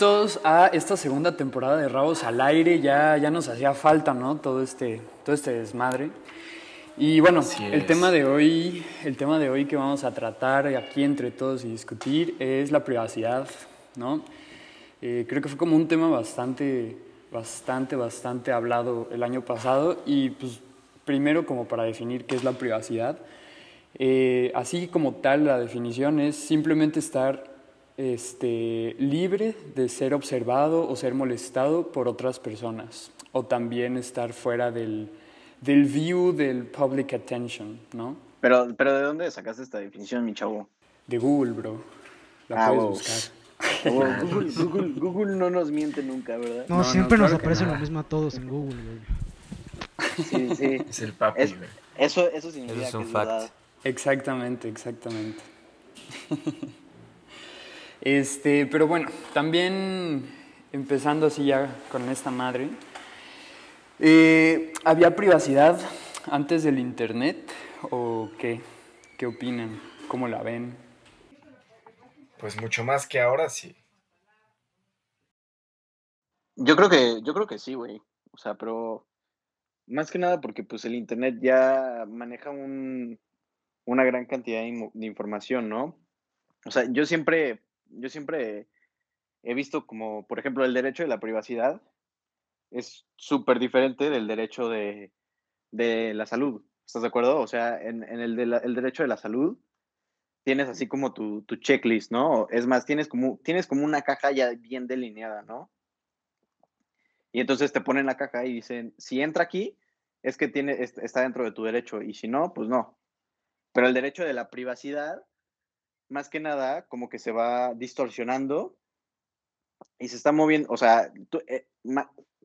Todos a esta segunda temporada de Rabos al Aire. Ya, ya nos hacía falta, ¿no? Todo este, todo este desmadre. Y bueno, el tema, de hoy, el tema de hoy que vamos a tratar aquí entre todos y discutir es la privacidad, ¿no? Eh, creo que fue como un tema bastante, bastante, bastante hablado el año pasado y pues primero como para definir qué es la privacidad. Eh, así como tal, la definición es simplemente estar este, libre de ser observado o ser molestado por otras personas, o también estar fuera del, del view del public attention, ¿no? Pero, pero ¿de dónde sacaste esta definición, mi chavo? De Google, bro. La ah, puedes buscar. Google, Google, Google, no nos miente nunca, ¿verdad? No, siempre nos aparece lo mismo a todos en Google, güey. Sí, sí. Es el papi, güey. Eso, eso significa eso es un que fact. Exactamente, exactamente. este, pero bueno, también empezando así ya con esta madre, eh, ¿había privacidad antes del Internet o qué? ¿Qué opinan? ¿Cómo la ven? Pues mucho más que ahora sí. Yo creo que, yo creo que sí, güey. O sea, pero más que nada porque pues el internet ya maneja un, una gran cantidad de, información, ¿no? O sea, yo siempre, yo siempre he visto como, por ejemplo, el derecho de la privacidad es súper diferente del derecho de, la salud. ¿Estás de acuerdo? O sea, en, el, el, derecho de la salud tienes así como tu, tu, checklist, ¿no? Es más, tienes como, tienes como una caja ya bien delineada, ¿no? Y entonces te ponen la caja y dicen, si entra aquí, es que tiene, está dentro de tu derecho, y si no, pues no. Pero el derecho de la privacidad, más que nada, como que se va distorsionando y se está moviendo, o sea, eh,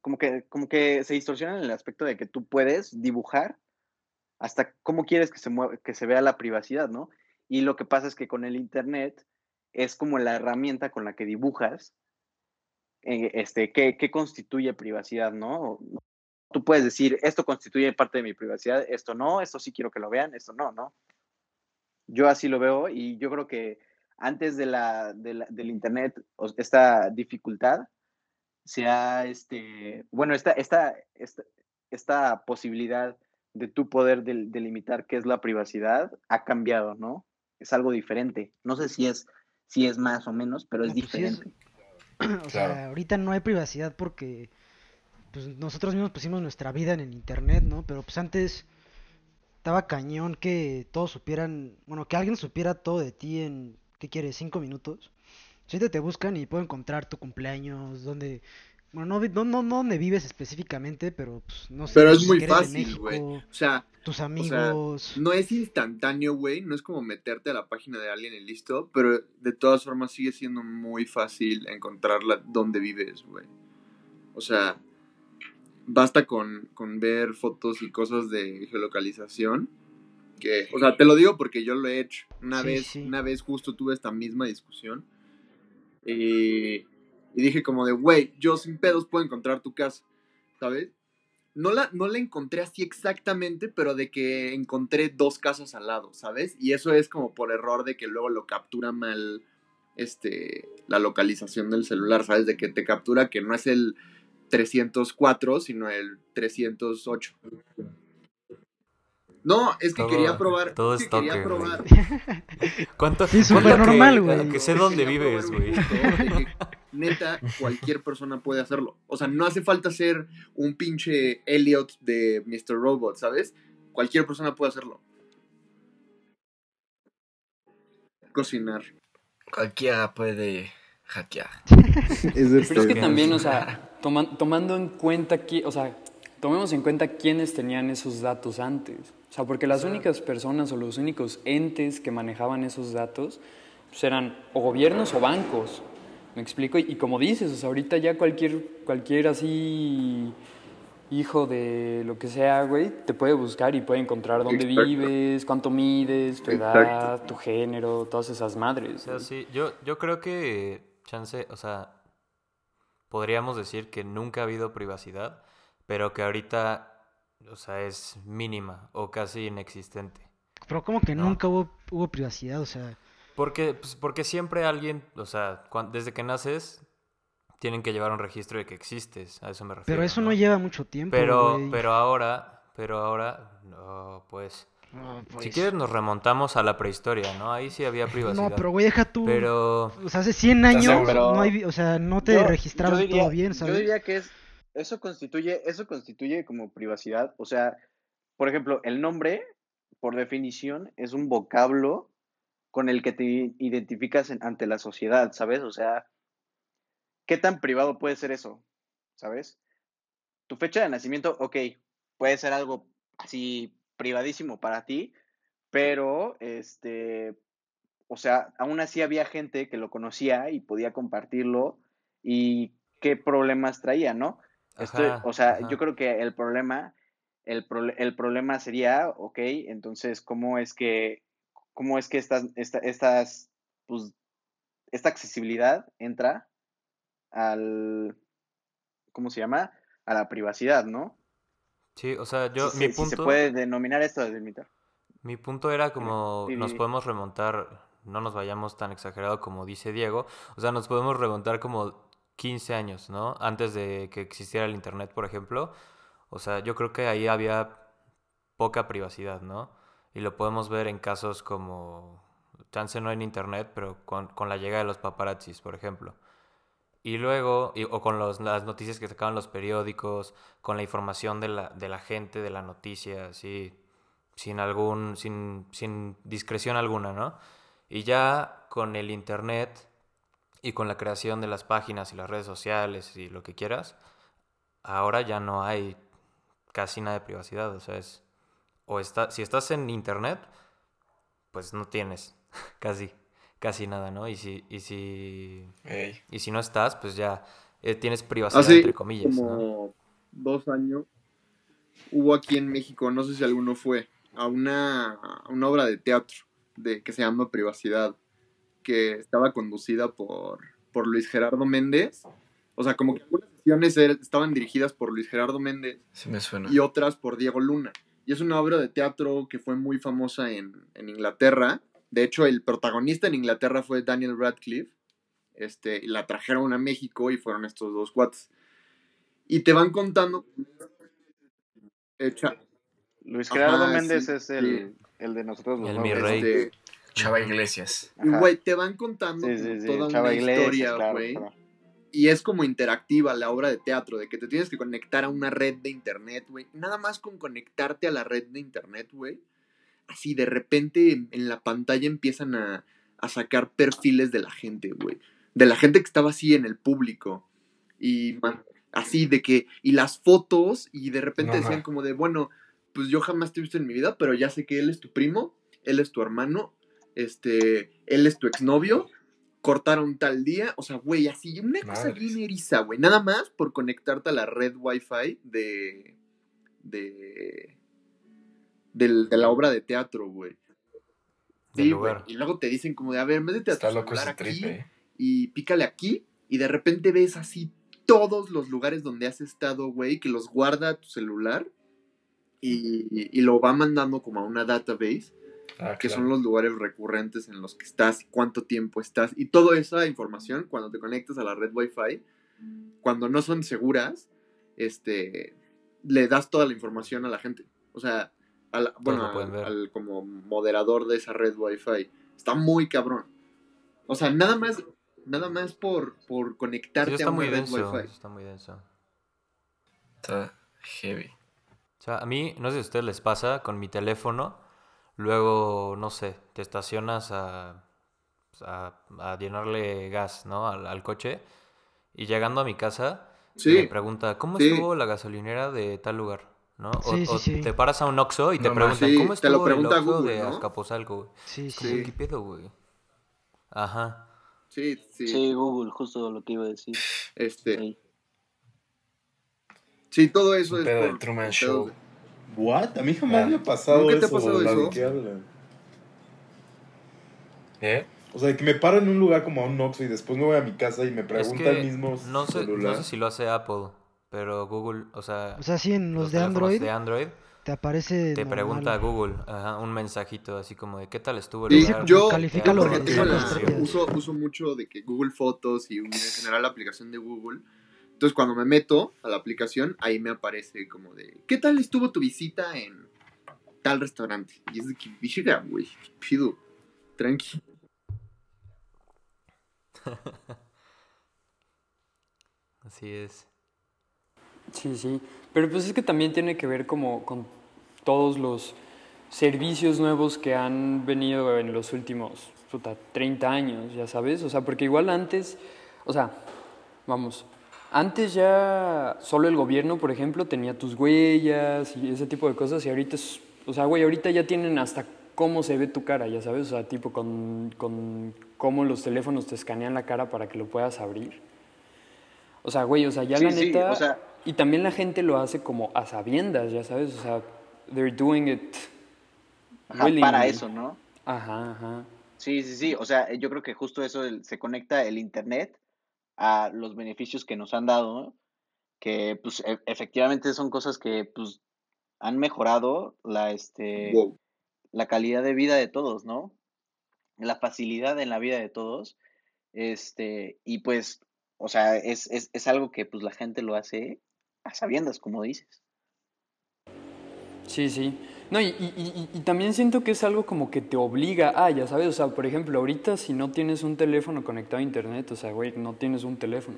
como, que, como que se distorsiona en el aspecto de que tú puedes dibujar hasta cómo quieres que se, que se vea la privacidad, ¿no? Y lo que pasa es que con el Internet es como la herramienta con la que dibujas eh, este, qué constituye privacidad, ¿no? Tú puedes decir, esto constituye parte de mi privacidad, esto no, esto sí quiero que lo vean, esto no, ¿no? Yo así lo veo y yo creo que antes de la, del Internet, esta dificultad, se ha, este, bueno, esta, esta, esta, esta posibilidad de tu poder delimitar qué es la privacidad ha cambiado, ¿no? Es algo diferente. No sé si es, si es más o menos, pero es pues diferente. o sea, ahorita no hay privacidad porque pues, nosotros mismos pusimos nuestra vida en el Internet, ¿no? Pero pues antes estaba cañón que todos supieran, bueno, que alguien supiera todo de ti en, ¿qué quieres? ¿Cinco minutos? Si te, te buscan y puedo encontrar tu cumpleaños, donde, bueno, no, no, no, donde vives específicamente, pero pues, no sé. Pero es muy fácil, güey. O sea, tus amigos. no es instantáneo, güey, no es como meterte a la página de alguien y listo, pero de todas formas sigue siendo muy fácil encontrarla donde vives, güey. O sea, basta con, ver fotos y cosas de geolocalización. Que, o sea, te lo digo porque yo lo he hecho. Una vez, una vez justo tuve esta misma discusión. y dije como de, güey, yo sin pedos puedo encontrar tu casa, ¿sabes? No la, no la encontré así exactamente, pero de que encontré dos casas al lado, ¿sabes? Y eso es como por error de que luego lo captura mal este, la localización del celular, ¿sabes? De que te captura que no es el 304, sino el 308. No, es que quería probar. Todo es, quería probar. ¿Cuánto, sí, súper normal, güey. Que, sé dónde vives, güey. Neta, cualquier persona puede hacerlo. O sea, no hace falta ser un pinche Elliot de Mr. Robot, ¿sabes? Cualquier persona puede hacerlo. Cocinar. Cualquiera puede hackear. Pero es que también, o sea, tomando en cuenta que, o sea, tomemos en cuenta quiénes tenían esos datos antes. O sea, porque las únicas personas o los únicos entes que manejaban esos datos pues eran o gobiernos o bancos. ¿Me explico? Y, como dices, o sea, ahorita ya cualquier, cualquier así hijo de lo que sea, güey, te puede buscar y puede encontrar dónde vives, cuánto mides, tu edad, tu género, todas esas madres. O sea, sí, yo, yo creo que chance, o sea, podríamos decir que nunca ha habido privacidad, pero que ahorita, o sea, es mínima o casi inexistente. Pero como que nunca hubo, hubo privacidad, o sea... Porque, pues, porque siempre alguien, o sea, desde que naces, tienen que llevar un registro de que existes, a eso me refiero. Pero eso no, lleva mucho tiempo. Pero, pero ahora, pero ahora, no, pues, Si pues. quieres nos remontamos a la prehistoria, ¿no? Ahí sí había privacidad. No, pero güey, deja tú. Pero, O sea, hace 100 años no hay, o sea, no te Yo- yo diría- todo bien, Yo ¿sabes? diría que es, eso constituye, eso constituye como privacidad. O sea, por ejemplo, el nombre, por definición, es un vocablo con el que te identificas en- ante la sociedad, ¿sabes? O sea, ¿qué tan privado puede ser eso? ¿Sabes? Tu fecha de nacimiento, ok, puede ser algo así privadísimo para ti, pero este, o sea, aún así había gente que lo conocía y podía compartirlo y qué problemas traía, ¿no? Ajá, o sea, ajá. yo creo que el problema, el, el problema sería, ok, entonces, ¿cómo es que, cómo es que estas, esta- estas, pues, esta accesibilidad entra al, ¿cómo se llama? A la privacidad, ¿no? Sí, o sea, yo, si, mi punto... se puede denominar esto de delimitar. Mi punto era como nos podemos remontar, no nos vayamos tan exagerado como dice Diego, o sea, nos podemos remontar como 15 años, ¿no? Antes de que existiera el Internet, por ejemplo. O sea, yo creo que ahí había poca privacidad, ¿no? Y lo podemos ver en casos como, chance no en Internet, pero con, con la llegada de los paparazzis, por ejemplo. Y luego, o con los- las noticias que sacaban los periódicos, con la información de la, de la gente, de la noticia, así, sin algún, sin, sin discreción alguna, ¿no? Y ya con el internet y con la creación de las páginas y las redes sociales y lo que quieras, ahora ya no hay casi nada de privacidad, o sea, es, o está, si estás en internet, pues no tienes casi, casi nada, ¿no? Y si, y si, Ey. y si no estás, pues ya eh, tienes privacidad Hace entre comillas, ¿no? como dos años hubo aquí en México, no sé si alguno fue, a una, a una obra de teatro de, que se llama Privacidad, que estaba conducida por, por Luis Gerardo Méndez. O sea, como que algunas sesiones er- estaban dirigidas por Luis Gerardo Méndez Sí me suena. y otras por Diego Luna. Y es una obra de teatro que fue muy famosa en, en Inglaterra. De hecho, el protagonista en Inglaterra fue Daniel Radcliffe. Este, y la trajeron a México y fueron estos dos cuates. Y te van contando. Luis Ajá, Gerardo Méndez sí, es el, el de nosotros los El mi rey. este, Chava Iglesias. Ajá. güey, te van contando Sí, como sí, sí, toda Chava una Iglesias, historia, claro, güey. claro. Y es como interactiva la obra de teatro, de que te tienes que conectar a una red de internet, güey. Nada más con conectarte a la red de internet, güey. Así de repente en, en la pantalla empiezan a, a sacar perfiles de la gente, güey. De la gente que estaba así en el público. Y man, así de que, y las fotos, y de repente No, decían como de, bueno, pues yo jamás te he visto en mi vida, pero ya sé que él es tu primo, él es tu hermano, este, él es tu exnovio, cortaron tal día, o sea, güey, así, una cosa bien eriza, güey, nada más por conectarte a la red Wi-Fi de, de, del- de la obra de teatro, güey. Sí, güey, y luego te dicen como de, a ver, métete a tu celular aquí trip, eh. y pícale aquí y de repente ves así todos los lugares donde has estado, güey, que los guarda tu celular y, y lo va mandando como a una database, Ah, que claro. son los lugares recurrentes en los que estás, cuánto tiempo estás y toda esa información cuando te conectas a la red Wi-Fi, cuando no son seguras, este, le das toda la información a la gente. O sea, a la- bueno, al, ver. al como moderador de esa red Wi-Fi. Está muy cabrón. O sea, nada más, nada más por, por Sí, conectarte a está una muy red denso, Wi-Fi. está muy denso. Está heavy. O sea, a mí, no sé si a ustedes les pasa, con mi teléfono, luego, no sé, te estacionas a, a, a llenarle gas, ¿no? Al, al coche, y llegando a mi casa, Sí. me pregunta, ¿cómo sí. estuvo la gasolinera de tal lugar? ¿No? O, Sí, sí, o sí. te paras a un Oxxo y te No preguntan. ¿cómo Sí, te lo estuvo el Oxxo Google, de ¿no? Azcapotzalco? güey? Sí, Es como, sí. ¿qué pedo, güey? Ajá. Sí, sí. Sí, Google, justo lo que iba a decir. Este, Sí. sí, todo eso es pedo por, del Truman Show. de- ¿What? A mí jamás Ah. me ha pasado ¿Nunca te ha eso. pasado la de eso? qué hablan. ¿Eh? O sea, que me paro en un lugar como a un Oxxo y después me voy a mi casa y me Es pregunta que el mismo no sé, celular. no sé si lo hace Apple, pero Google, o sea, O sea, sí, en los, de teléfonos Android. de Android, te aparece. Te normal. pregunta Google, ajá, un mensajito así como de qué tal estuvo el Sí, lugar. yo, los- porque tengo los la- uso, uso mucho de que Google Fotos y en general la aplicación de Google. Entonces cuando me meto a la aplicación, ahí me aparece como de, ¿qué tal estuvo tu visita en tal restaurante? Y es de que, virga, güey, pido, tranqui. Así es. Sí, sí. Pero pues es que también tiene que ver como con todos los servicios nuevos que han venido en los últimos puta, 30 años, ya sabes. O sea, porque igual antes, o sea, vamos, antes ya solo el gobierno, por ejemplo, tenía tus huellas y ese tipo de cosas y ahorita, es, o sea, güey, ahorita ya tienen hasta cómo se ve tu cara, ya sabes. O sea, tipo con, con cómo los teléfonos te escanean la cara para que lo puedas abrir. O sea, güey, o sea, ya Sí, la sí, neta. o sea- y también la gente lo hace como a sabiendas, ya sabes. O sea, they're doing it. Ajá, para eso, ¿no? Ajá, ajá. Sí, sí, sí. O sea, yo creo que justo eso se conecta el Internet a los beneficios que nos han dado, ¿no? que pues e- efectivamente son cosas que pues han mejorado la, este, Wow. la calidad de vida de todos, ¿no? La facilidad en la vida de todos. Este, y pues, o sea, es, es, es algo que pues la gente lo hace a sabiendas, como dices. Sí, sí. No, y, y- y- y también siento que es algo como que te obliga a, ya sabes, o sea, por ejemplo, ahorita si no tienes un teléfono conectado a internet, o sea, güey, no tienes un teléfono.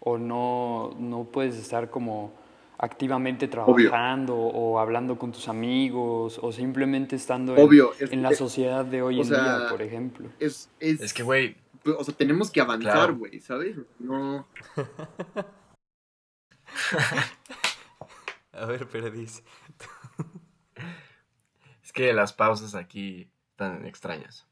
O no, no puedes estar como activamente Obvio. trabajando o hablando con tus amigos o simplemente estando en, Obvio, es en la sociedad de hoy en día, por ejemplo. Es, es, Es que, güey, o sea, tenemos que avanzar, Claro. güey, ¿sabes? No, A ver, Perdiz. es que las pausas aquí están extrañas.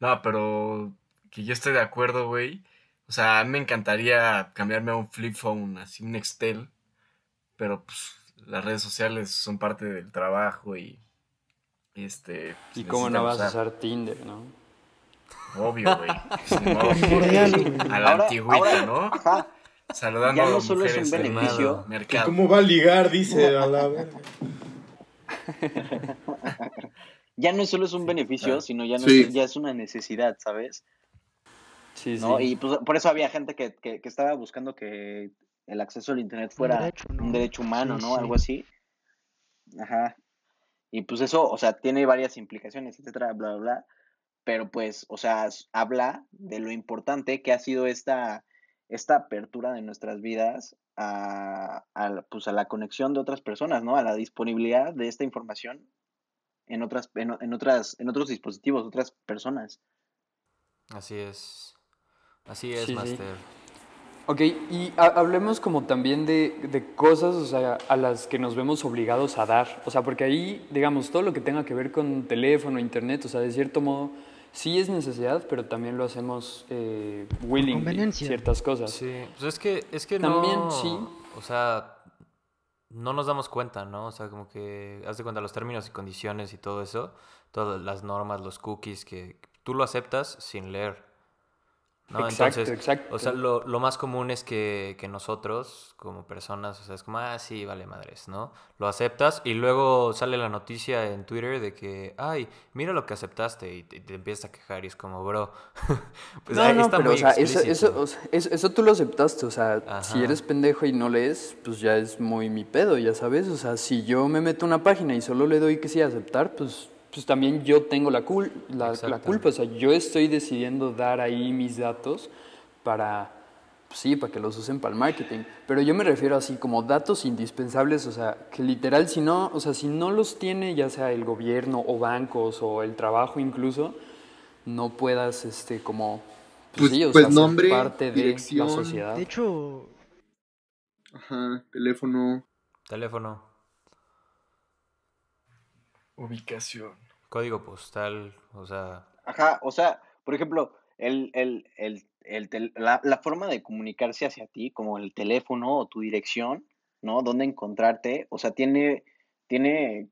No, pero que yo estoy de acuerdo, güey. O sea, a mí me encantaría cambiarme a un flip phone, así un Nextel. Pero pues las redes sociales son parte del trabajo y este. pues, Y cómo no vas a usar. Tinder, ¿no? Obvio, güey. Pues. A la Ahora- antigüita, ahora- ¿no? Ajá. Saludando Ya no a solo es un beneficio. mercado. ¿Cómo va a ligar? Dice a la verga. Ya no solo es un beneficio, sino ya, no Sí. es, ya es una necesidad, ¿sabes? Sí, ¿No? sí. Y pues, por eso había gente que, que, que estaba buscando que el acceso al Internet fuera derecho, ¿no? un derecho humano, Sí, ¿no? sí. Algo así. Ajá. Y pues eso, o sea, tiene varias implicaciones, etcétera, bla, bla, bla. Pero pues, o sea, habla de lo importante que ha sido esta, esta apertura de nuestras vidas a, a la- pues, a la conexión de otras personas, ¿no? A la disponibilidad de esta información en otras, en, en otras, en otros dispositivos, otras personas. Así es. Así es, Sí, sí. Master. Ok, y ha- hablemos como también de, de cosas, o sea, a las que nos vemos obligados a dar. O sea, porque ahí, digamos, todo lo que tenga que ver con teléfono, internet, o sea, de cierto modo, sí es necesidad, pero también lo hacemos eh, conveniencia. ciertas cosas. Sí, pues es que, es que También, no, sí. o sea, no nos damos cuenta, ¿no? O sea, como que, haz de cuenta los términos y condiciones y todo eso, todas las normas, los cookies, que tú lo aceptas sin leer, ¿no? Exacto, Entonces, exacto. o sea, lo, lo más común es que, que nosotros, como personas, o sea, es como, ah, sí, vale madres, ¿no? Lo aceptas y luego sale la noticia en Twitter de que, ay, mira lo que aceptaste y te, te empiezas a quejar y es como, bro, pues no, ahí no, está pero muy o sea, eso, eso, o sea, eso, eso tú lo aceptaste, o sea, si eres pendejo y no lees, pues ya es muy mi pedo, ya sabes, o sea, si yo me meto a una página y solo le doy que sí aceptar, pues, pues también yo tengo la, cul la, culpa, o sea, yo estoy decidiendo dar ahí mis datos para, pues sí, para que los usen para el marketing, pero yo me refiero así como datos indispensables, o sea, que literal si no, o sea, si no los tiene ya sea el gobierno o bancos o el trabajo incluso, no puedas, este, como, pues, Pues- sí, o pues sea, ser nombre, parte de dirección. la sociedad. De hecho, Ajá, teléfono. Teléfono, Ubicación. código postal, o sea, Ajá, o sea, por ejemplo, el, el, el, el tel- la, la forma de comunicarse hacia ti, como el teléfono o tu dirección, ¿no? Dónde encontrarte, o sea, tiene, tiene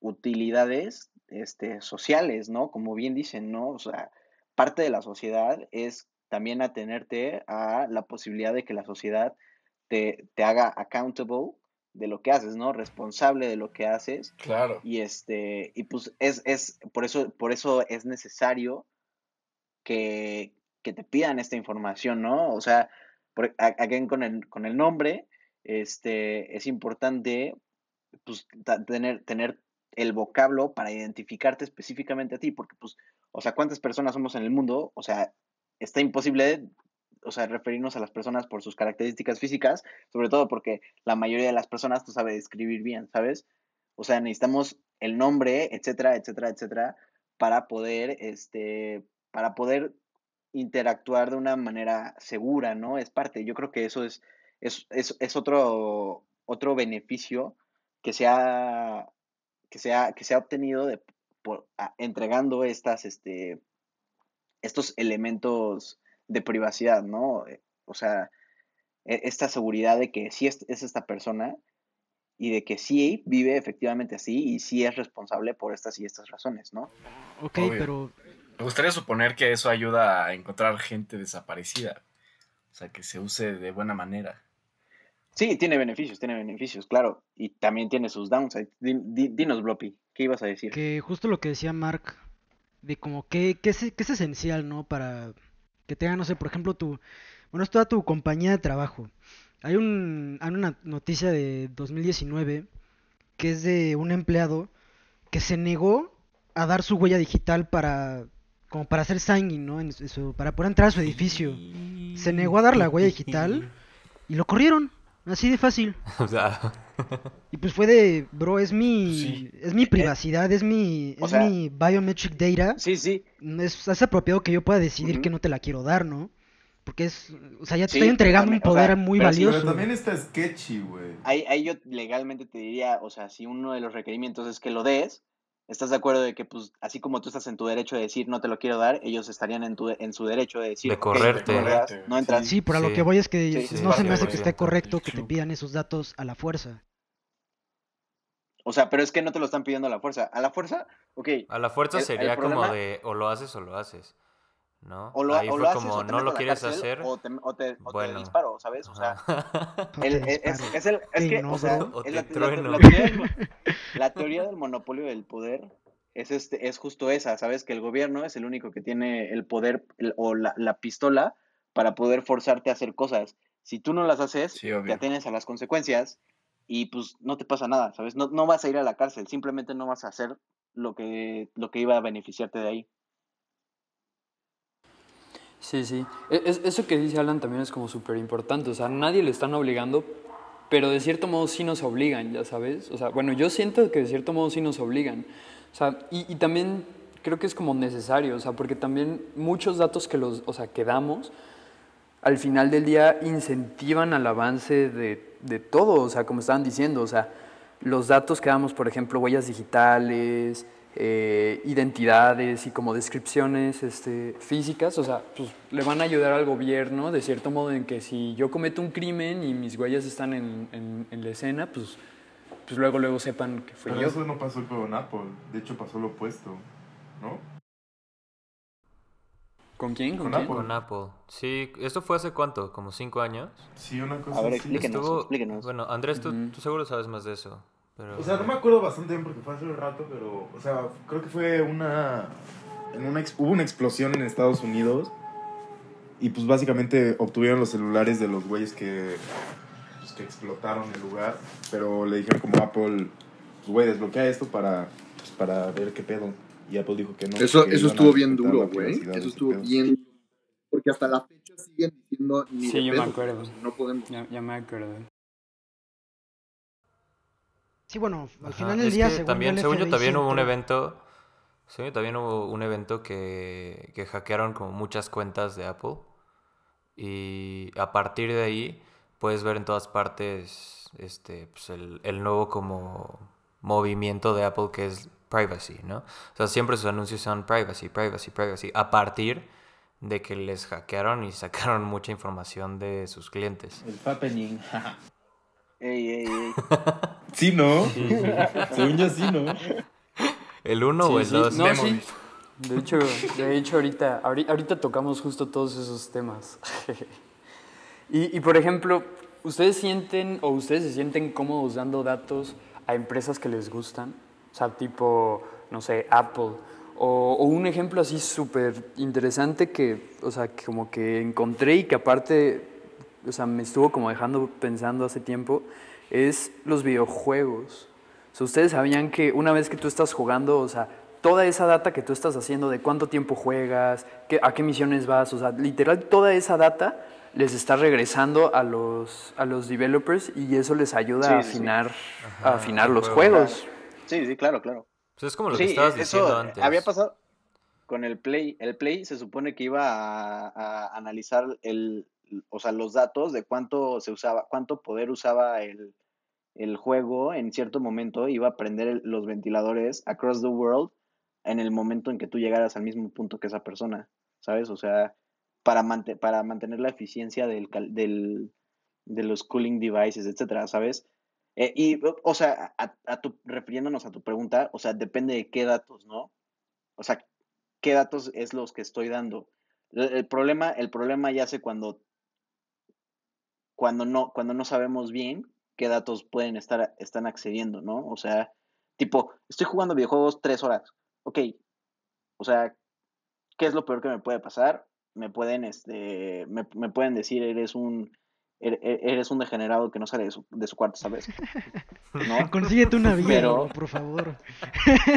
utilidades este, sociales, ¿no? Como bien dicen, ¿no? O sea, parte de la sociedad es también atenerte a la posibilidad de que la sociedad te, te haga accountable de lo que haces, ¿no? Responsable de lo que haces. Claro. Y este, y pues es, es, por eso, por eso es necesario que, que te pidan esta información, ¿no? O sea, por, again, con el, con el nombre, este, es importante pues, tener, tener el vocablo para identificarte específicamente a ti, porque pues, o sea, ¿cuántas personas somos en el mundo? O sea, está imposible o sea, referirnos a las personas por sus características físicas, sobre todo porque la mayoría de las personas no sabe escribir bien, ¿sabes? O sea, necesitamos el nombre, etcétera, etcétera, etcétera, para poder, este, para poder interactuar de una manera segura, ¿no? Es parte, yo creo que eso es, es, es, es otro, otro beneficio que se ha, que se ha, que se ha obtenido de, por, entregando estas, este, estos elementos de privacidad, ¿no? Eh, o sea, e, esta seguridad de que sí es, esta persona y de que sí vive efectivamente así y sí es responsable por estas y estas razones, ¿no? Ok, pero... Me gustaría suponer que eso ayuda a encontrar gente desaparecida, o sea, que se use de buena manera. Sí, tiene beneficios, tiene beneficios, claro, y también tiene sus downsides. Dinos, Bloppy, ¿qué ibas a decir? Que justo lo que decía Mark, de como que, que, es, que es esencial, ¿no? Para que tenga, no sé, por ejemplo, tu, bueno, es toda tu compañía de trabajo. Hay, un, hay una noticia de 2019 que es de un empleado que se negó a dar su huella digital para como para hacer signing, ¿no? Para poder entrar a su edificio. Se negó a dar la huella digital y lo corrieron. Así de fácil. O sea... Y pues fue de, bro, es mi, es mi privacidad, es mi, es mi biometric data. Sí, sí. Es, es apropiado que yo pueda decidir que no te la quiero dar, ¿no? Porque es, o sea, ya te estoy entregando un poder muy valioso. pero también está sketchy, güey. Ahí, ahí yo legalmente te diría, o sea, si uno de los requerimientos es que lo des, ¿Estás de acuerdo de que, pues, así como tú estás en tu derecho de decir no te lo quiero dar, ellos estarían en, tu, en su derecho de decir de correrte. no entras? Sí, pero a lo que voy es que no se me hace que esté correcto que te pidan esos datos a la fuerza. O sea, pero es que no te lo están pidiendo a la fuerza. A la fuerza, ok. A la fuerza sería como de o lo haces o lo haces. ¿no? O lo, Ahí fue como, no lo quieres hacer. O te, o te, o te disparo, ¿sabes? O sea, el, es, es, el, es que, o sea, la, la, teoría del, la, teoría del, monopolio del poder es, este, es justo esa, ¿sabes? Que el gobierno es el único que tiene el poder o la, la pistola para poder forzarte a hacer cosas. Si tú no las haces, te atenes a las consecuencias y pues no te pasa nada, ¿sabes? No, no vas a ir a la cárcel, simplemente no vas a hacer lo que, lo que iba a beneficiarte de ahí. Sí, sí. E, es, eso que dice Alan también es como súper importante. O sea, nadie le están obligando, pero de cierto modo sí nos obligan, ya sabes. O sea, bueno, yo siento que de cierto modo sí nos obligan. O sea, y, y también creo que es como necesario, o sea, porque también muchos datos que, los, o sea, que damos, al final del día incentivan al avance de, de todo, o sea, como estaban diciendo, o sea, los datos que damos, por ejemplo, huellas digitales, eh, identidades y como descripciones este, físicas, o sea, pues le van a ayudar al gobierno de cierto modo en que si yo cometo un crimen y mis huellas están en, en, la escena, pues, pues luego luego sepan que fue Pero yo. eso no pasó con Apple, de hecho pasó lo opuesto, ¿no? ¿Con quién? ¿Con, Apple. Con Apple. Sí, ¿esto fue hace cuánto? ¿Como cinco años? Sí, una cosa A ver, explíquenos, explíquenos. Bueno, Andrés, tú, tú seguro sabes más de eso. O sea, no me acuerdo bastante bien porque fue hace un rato, pero, o sea, creo que fue una, en una hubo una explosión en Estados Unidos y pues básicamente obtuvieron los celulares de los güeyes que, pues, que explotaron el lugar, pero le dijeron como Apple, pues güey, desbloquea esto para, pues, para ver qué pedo. Y Apple dijo que no. Eso, eso estuvo bien duro, güey. Eso estuvo bien. Porque hasta la fecha siguen diciendo. Ni sí, yo me acuerdo. No podemos. Ya, ya me acuerdo. Sí, bueno, al final del día, según también, según yo, también hubo un evento, según yo, también hubo un evento que, que hackearon como muchas cuentas de Apple y a partir de ahí puedes ver en todas partes este, pues el, el nuevo como movimiento de Apple que es privacy, ¿no? O sea, siempre sus anuncios son privacy, privacy, privacy, a partir de que les hackearon y sacaron mucha información de sus clientes. El happening. ey, ey, ey. Sí, ¿no? Según yo sí, ¿no? ¿El 1 o el 2? No, sí. De hecho, de hecho ahorita, ahorita tocamos justo todos esos temas. y, y, por ejemplo, ¿ustedes sienten o ustedes se sienten cómodos dando datos a empresas que les gustan? O sea, tipo, no sé, Apple. O, o un ejemplo así súper interesante que, o sea, que como que encontré y que aparte, o sea, me estuvo como dejando pensando hace tiempo, es los videojuegos. O sea, ustedes sabían que una vez que tú estás jugando, o sea, toda esa data que tú estás haciendo de cuánto tiempo juegas, qué, a qué misiones vas, o sea, literal toda esa data les está regresando a los, a los developers y eso les ayuda Sí, a sí, sí. afinar, Ajá, a afinar los juego. juegos. Sí, sí, claro, claro. Pues es como lo Sí, que estabas diciendo antes. había pasado con el Play. El Play se supone que iba a, a analizar el, o sea, los datos de cuánto se usaba, cuánto poder usaba el, el juego en cierto momento, iba a prender el- los ventiladores across the world en el momento en que tú llegaras al mismo punto que esa persona, ¿sabes? O sea, para, mante- para mantener la eficiencia del, del, de los cooling devices, etcétera, ¿sabes? Eh, y, o- sea, a, a tu, refiriéndonos a tu pregunta, o sea, depende de qué datos, ¿no? O sea, qué datos es los que estoy dando. El, problema, el problema ya sé cuando, cuando no, cuando no sabemos bien qué datos pueden estar, están accediendo, ¿no? O sea, tipo, estoy jugando videojuegos tres horas. Ok. O sea, ¿qué es lo peor que me puede pasar? Me pueden, este, me, me pueden decir, eres un, eres un degenerado que no sale de su, de su cuarto, ¿sabes? ¿No? Consíguete una vida, Pero- por favor.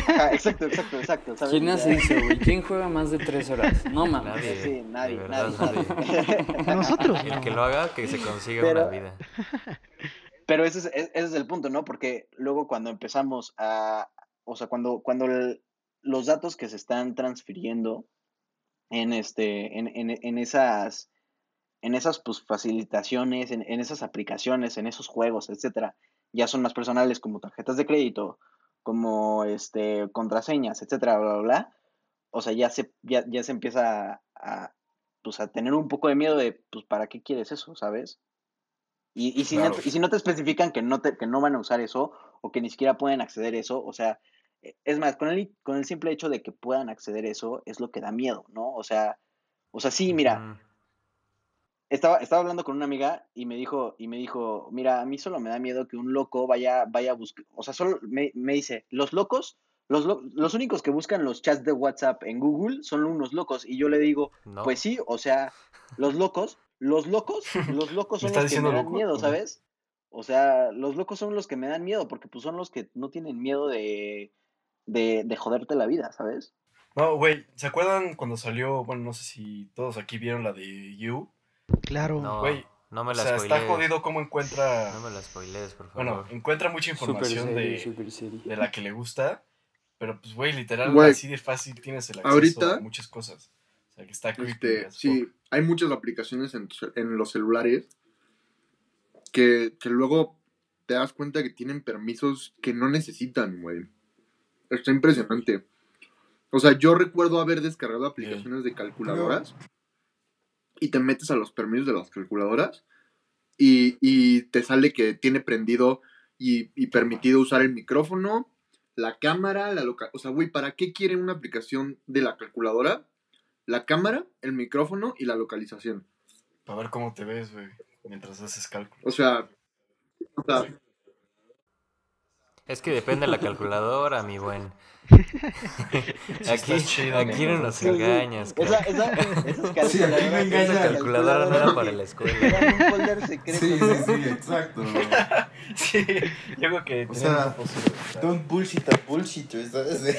Ajá, exacto, exacto, exacto. ¿sabes? ¿Quién hace eso, güey? ¿Quién juega más de tres horas? No mames. Nadie. Sí, nadie, verdad, nadie, nadie. Nosotros El no. que lo haga, que se consiga Pero- una vida. Pero ese es, ese es el punto, ¿no? Porque luego cuando empezamos a, o sea, cuando, cuando el- los datos que se están transfiriendo en este, en, en, en esas, en esas pues, facilitaciones, en, en esas aplicaciones, en esos juegos, etcétera, ya son más personales como tarjetas de crédito, como este, contraseñas, etcétera, bla, bla, bla. O sea, ya se, ya, ya se empieza a, a, pues, a tener un poco de miedo de, pues, ¿para qué quieres eso, sabes? Y, y, si no, Claro. y si no te especifican que no, te, que no van a usar eso o que ni siquiera pueden acceder a eso, o sea, eh, es más, con el, con el simple hecho de que puedan acceder a eso es lo que da miedo, ¿no? O sea, o sea, sí, mira. Estaba, estaba hablando con una amiga y me dijo, y me dijo, mira, a mí solo me da miedo que un loco vaya, vaya a buscar, o sea, solo me, me dice, los locos, los, lo- los únicos que buscan los chats de WhatsApp en Google son unos locos. Y yo le digo, No. pues sí, o sea, los locos, los locos, los locos ¿Me son los que me dan loco? miedo. ¿sabes? O sea, los locos son los que me dan miedo, porque pues son los que no tienen miedo de, de, de joderte la vida, ¿sabes? No, güey, ¿se acuerdan cuando salió? Bueno, no sé si todos aquí vieron la de You. Claro. No, Güey, no me O la sea, spoilees. está jodido cómo encuentra. No me la spoilees, por favor. Bueno, encuentra mucha Super información serie, de, super serie. de la que le gusta. Pero pues, güey, literal, Güey, así de fácil tienes el acceso ahorita- a muchas cosas. O sea, que está creepy. Este, sí, hay muchas aplicaciones en los celulares que, que luego te das cuenta que tienen permisos que no necesitan, güey. Está impresionante. O sea, yo recuerdo haber descargado aplicaciones de calculadoras y te metes a los permisos de las calculadoras y, y te sale que tiene prendido y, y permitido usar el micrófono, la cámara, la loca... O sea, güey, ¿para qué quieren una aplicación de la calculadora? La cámara, el micrófono y la localización. Para ver cómo te ves, güey, mientras haces cálculo. O sea, o sea, Es que depende de la calculadora, mi buen. Aquí chido, aquí no nos sí. engañas. Esa, esa, esas Sí, aquí no esas Esa calculadora no era para la escuela. eran un folder secreto. Sí, sí, sí, exacto. Sí, yo creo que. O sea, un bullshit a bullshit, ¿sabes?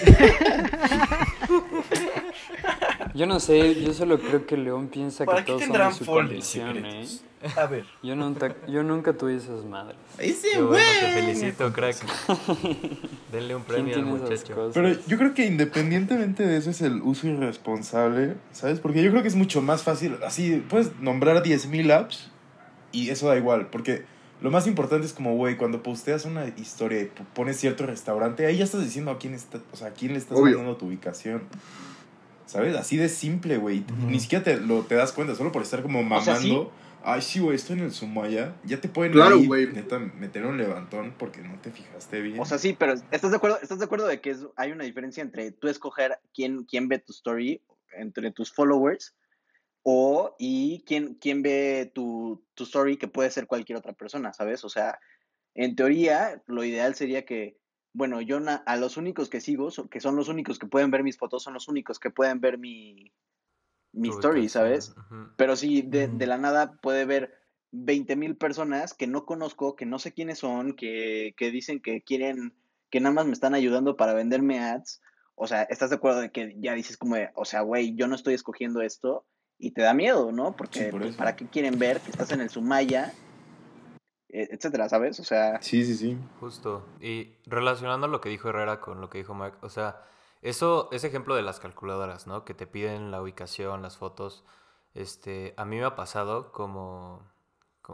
Yo no sé, yo solo creo que León piensa que ¿Para qué todos somos su condición, ¿eh? A ver. Yo nunca, yo nunca tuve esas madres. Ese Qué bueno, te güey. felicito, crack. Denle un ¿Quién premio al muchacho. cosas? Pero yo creo que independientemente de eso es el uso irresponsable, ¿sabes? Porque yo creo que es mucho más fácil, así, puedes nombrar 10.000 apps y eso da igual, porque lo más importante es como, güey, cuando posteas una historia y pones cierto restaurante, ahí ya estás diciendo a quién, está, o sea, a quién le estás Obvio. mandando tu ubicación. ¿Sabes? Así de simple, güey. Ni siquiera te, lo, te das cuenta, solo por estar como mamando. sea, sí. Ay, sí, güey, estoy en el Sumaya. Ya te pueden Claro, ahí, güey. neta, meter un levantón porque no te fijaste bien. O sea, sí, pero ¿estás de acuerdo, estás de acuerdo de que es- hay una diferencia entre tú escoger quién, quién ve tu story, entre tus followers, O, y quién, quién ve tu, tu story que puede ser cualquier otra persona, ¿sabes? O sea, en teoría, lo ideal sería que, bueno, yo a los únicos que sigo, que son los únicos que pueden ver mis fotos, son los únicos que pueden ver mi, mi story, ¿sabes? Pero si de, de, la nada puede ver 20 mil personas que no conozco, que no sé quiénes son, que, que dicen que quieren, que nada más me están ayudando para venderme ads, o sea, ¿estás de acuerdo de que ya dices como, o sea, güey, yo no estoy escogiendo esto y te da miedo, ¿no? Porque pues, para qué quieren ver que estás en el Sumaya, etcétera, ¿sabes? O sea... Sí, sí, sí. Justo. Y relacionando lo que dijo Herrera con lo que dijo Mark, o sea, eso, ese ejemplo de las calculadoras, ¿no? Que te piden la ubicación, las fotos. Este, a mí me ha pasado como,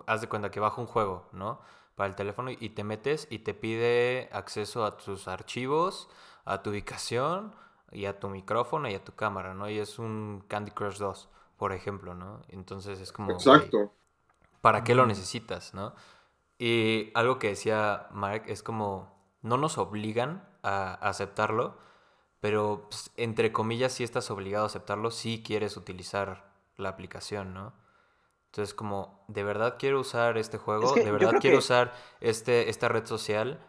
haz de cuenta que bajo un juego, ¿no? Para el teléfono y te metes y te pide acceso a tus archivos, a tu ubicación y a tu micrófono y a tu cámara, ¿no? Y es un Candy Crush 2, por ejemplo, ¿no? Entonces es como... Exacto. ¿Para qué lo necesitas, no? Y algo que decía Mark es como, no nos obligan a aceptarlo, pero pues, entre comillas si estás obligado a aceptarlo si quieres utilizar la aplicación, ¿no? Entonces como, ¿de verdad quiero usar este juego? ¿De verdad quiero usar este, esta red social?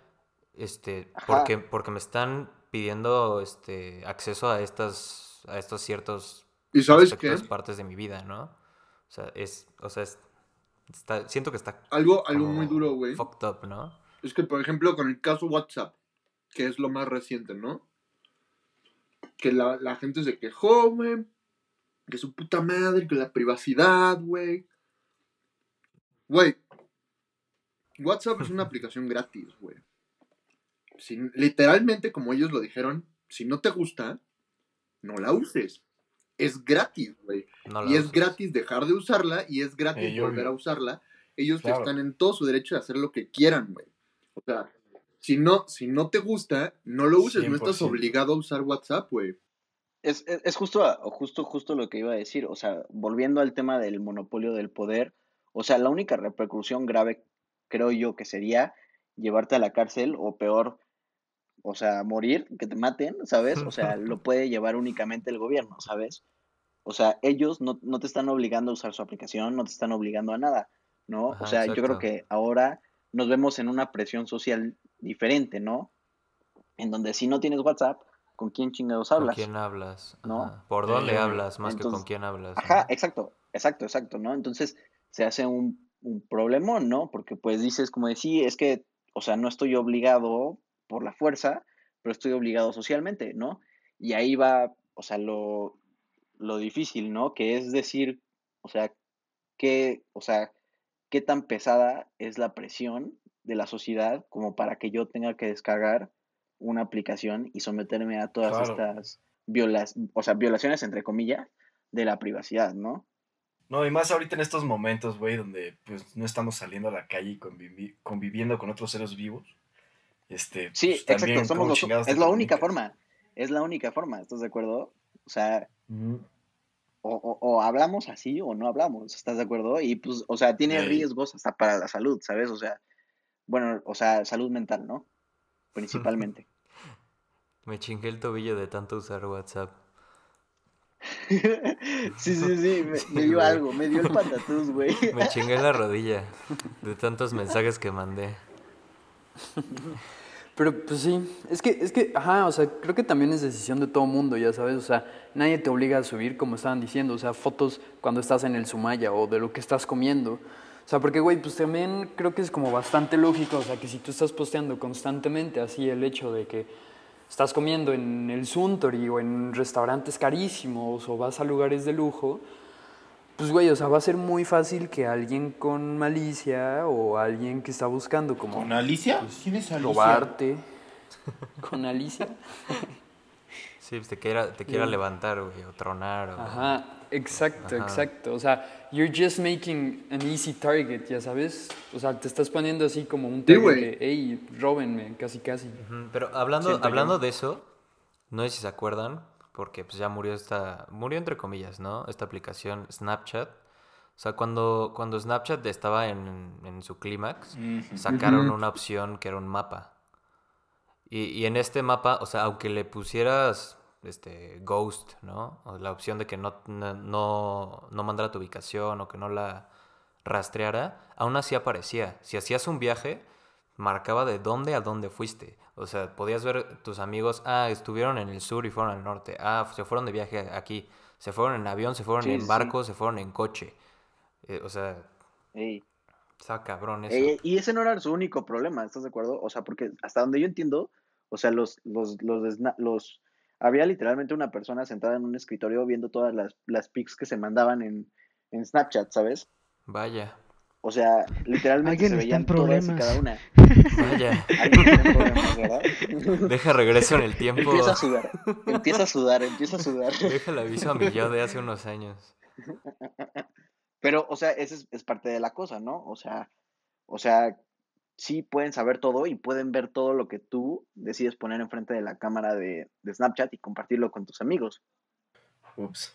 Este, porque, porque me están pidiendo este acceso a estas, a estos ciertos ¿Y sabes qué? partes de mi vida, ¿no? O sea, es, o sea, está, siento que está algo, algo muy duro, güey. Fucked up, ¿no? Es que, por ejemplo, con el caso WhatsApp, que es lo más reciente, ¿no? Que la, la gente se quejó, güey. Que su puta madre, que la privacidad, güey. Güey. WhatsApp es una aplicación gratis, güey literalmente, como ellos lo dijeron, si no te gusta, no la uses. Es gratis, güey. y es gratis dejar de usarla y es gratis volver a usarla. Ellos están en todo su derecho de hacer lo que quieran, güey. O sea, si no, si no te gusta, no lo uses. No estás obligado a usar WhatsApp, güey. Es, es, justo, justo, justo lo que iba a decir. O sea, volviendo al tema del monopolio del poder, o sea, la única repercusión grave, creo yo, que sería llevarte a la cárcel o peor, o sea, morir, que te maten, ¿sabes? O sea, lo puede llevar únicamente el gobierno, ¿sabes? O sea, ellos no, te están obligando a usar su aplicación, no te están obligando a nada, ¿no? o sea, yo creo que ahora nos vemos en una presión social diferente, ¿no? En donde si no tienes WhatsApp, ¿con quién chingados hablas? ¿Con quién hablas? ¿No? ¿Por dónde hablas más que con quién hablas? Ajá, exacto, exacto, exacto, ¿no? Entonces se hace un, un problemón, ¿no? Porque pues dices como de sí, es que, o sea, no estoy obligado por la fuerza, pero estoy obligado socialmente, ¿no? Y ahí va, o sea, lo, lo difícil, ¿no? Que es decir, o sea, qué, o sea, qué tan pesada es la presión de la sociedad como para que yo tenga que descargar una aplicación y someterme a todas estas violas, o sea, violaciones entre comillas de la privacidad, ¿no? No, y más ahorita en estos momentos, güey, donde pues no estamos saliendo a la calle y conviviendo con otros seres vivos. Este, sí, pues, exacto, somos es la única forma, es la única forma, ¿estás de acuerdo? O sea, o, hablamos así o no hablamos, ¿estás de acuerdo? Y pues, o sea, tiene riesgos hasta para la salud, ¿sabes? O sea, bueno, o sea, salud mental, ¿no? Principalmente. Me chingué el tobillo de tanto usar WhatsApp. sí, sí, sí, me, dio algo, me dio el patatús, güey. me chingué la rodilla de tantos mensajes que mandé. Pero pues sí, es que, es que, ajá, o sea, creo que también es decisión de todo mundo, ya sabes, o sea, nadie te obliga a subir, como estaban diciendo, o sea, fotos cuando estás en el Sumaya o de lo que estás comiendo. O sea, porque, güey, pues también creo que es como bastante lógico, o sea, que si tú estás posteando constantemente así el hecho de que estás comiendo en el Suntory o en restaurantes carísimos o vas a lugares de lujo, pues güey, o sea, va a ser muy fácil que alguien con malicia o alguien que está buscando como... ¿Con Alicia? Pues, ¿Quién es Alicia? Robarte. ¿Con Alicia? sí, pues te quiera, te quiera levantar, güey, o tronar. O... Ajá, exacto, exacto. O sea, you're just making an easy target, ya sabes. O sea, te estás poniendo así como un target de, hey, róbenme, casi, casi. Pero hablando, hablando de eso, no sé si se acuerdan, porque pues ya murió esta, murió entre comillas, ¿no? Esta aplicación Snapchat. O sea, cuando, cuando Snapchat estaba en, en su clímax, sacaron una opción que era un mapa. Y, y, en este mapa, o sea, aunque le pusieras este, ghost, ¿no? O la opción de que no, no, no, mandara tu ubicación o que no la rastreara, aún así aparecía. Si hacías un viaje, marcaba de dónde a dónde fuiste. O sea, podías ver tus amigos, ah, estuvieron en el sur y fueron al norte, ah, se fueron de viaje aquí, se fueron en avión, se fueron en barco, se fueron en coche. Eh, o sea, está cabrón eso. y ese no era su único problema, ¿estás de acuerdo? O sea, porque hasta donde yo entiendo, o sea, los, los, los, los había literalmente una persona sentada en un escritorio viendo todas las, las pics que se mandaban en, en Snapchat, ¿sabes? Vaya. O sea, literalmente se veían todas y cada una. Vaya. Deja regreso en el tiempo. Empieza a sudar, empieza a sudar, empieza a sudar. Deja el aviso a mi yo de hace unos años. Pero, o sea, esa es, es, parte de la cosa, ¿no? O sea, o sea, sí pueden saber todo y pueden ver todo lo que tú decides poner enfrente de la cámara de, de Snapchat y compartirlo con tus amigos. Ups.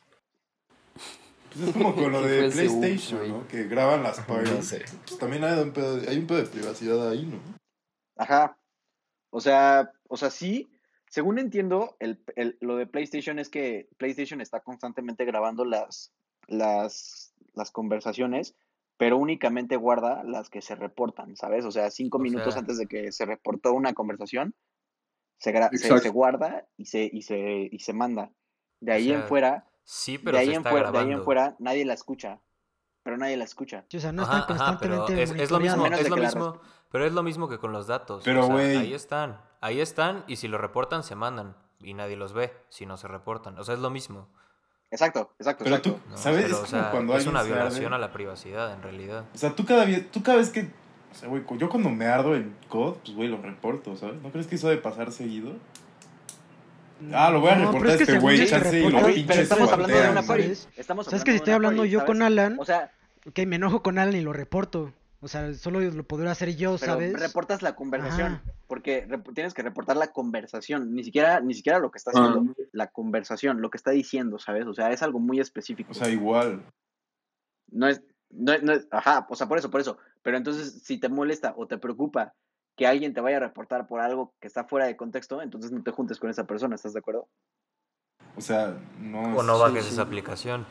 Pues es como con lo de PlayStation, ¿no? Que graban las parties. Pues también hay un, pedo, hay un pedo de privacidad ahí, ¿no? Ajá. O sea, o sea, sí. Según entiendo, el, el, lo de PlayStation es que PlayStation está constantemente grabando las, las, las conversaciones, pero únicamente guarda las que se reportan, ¿sabes? O sea, cinco minutos antes de que se reportó una conversación, se, se, se, guarda y se, y se, y se manda. De ahí en fuera, Sí, pero de ahí, en fuera, de ahí en fuera nadie la escucha. Pero nadie la escucha. o sea, no están constantemente es, es, lo mismo, es lo mismo, pero es lo mismo que con los datos. Pero, güey. ahí están, ahí están, y si lo reportan, se mandan. Y nadie los ve si no se reportan. O sea, es lo mismo. Exacto, exacto. Pero tú, ¿sabes? es, cuando es una violación a la privacidad, en realidad. O sea, tú cada, tú cada vez que. O sea, güey, yo cuando me ardo en COD, pues, güey, lo reporto, ¿sabes? ¿No crees que eso de pasar seguido? Ah, lo voy a reportar a este güey, chance y lo Pero estamos hablando de una party. ¿Sabes que si estoy hablando yo con Alan? O sea, ok, me enojo con Alan y lo reporto. O sea, solo lo podría hacer yo, ¿sabes? Pero reportas la conversación, porque tienes que reportar la conversación, ni siquiera ni siquiera lo que está haciendo, ah. la conversación, lo que está diciendo, ¿sabes? O sea, es algo muy específico. O sea, igual. No es no, no es, ajá, o sea, por eso, por eso. Pero entonces, si te molesta o te preocupa que alguien te vaya a reportar por algo que está fuera de contexto, entonces no te juntes con esa persona, ¿estás de acuerdo? O sea, no... O no bajes esa aplicación.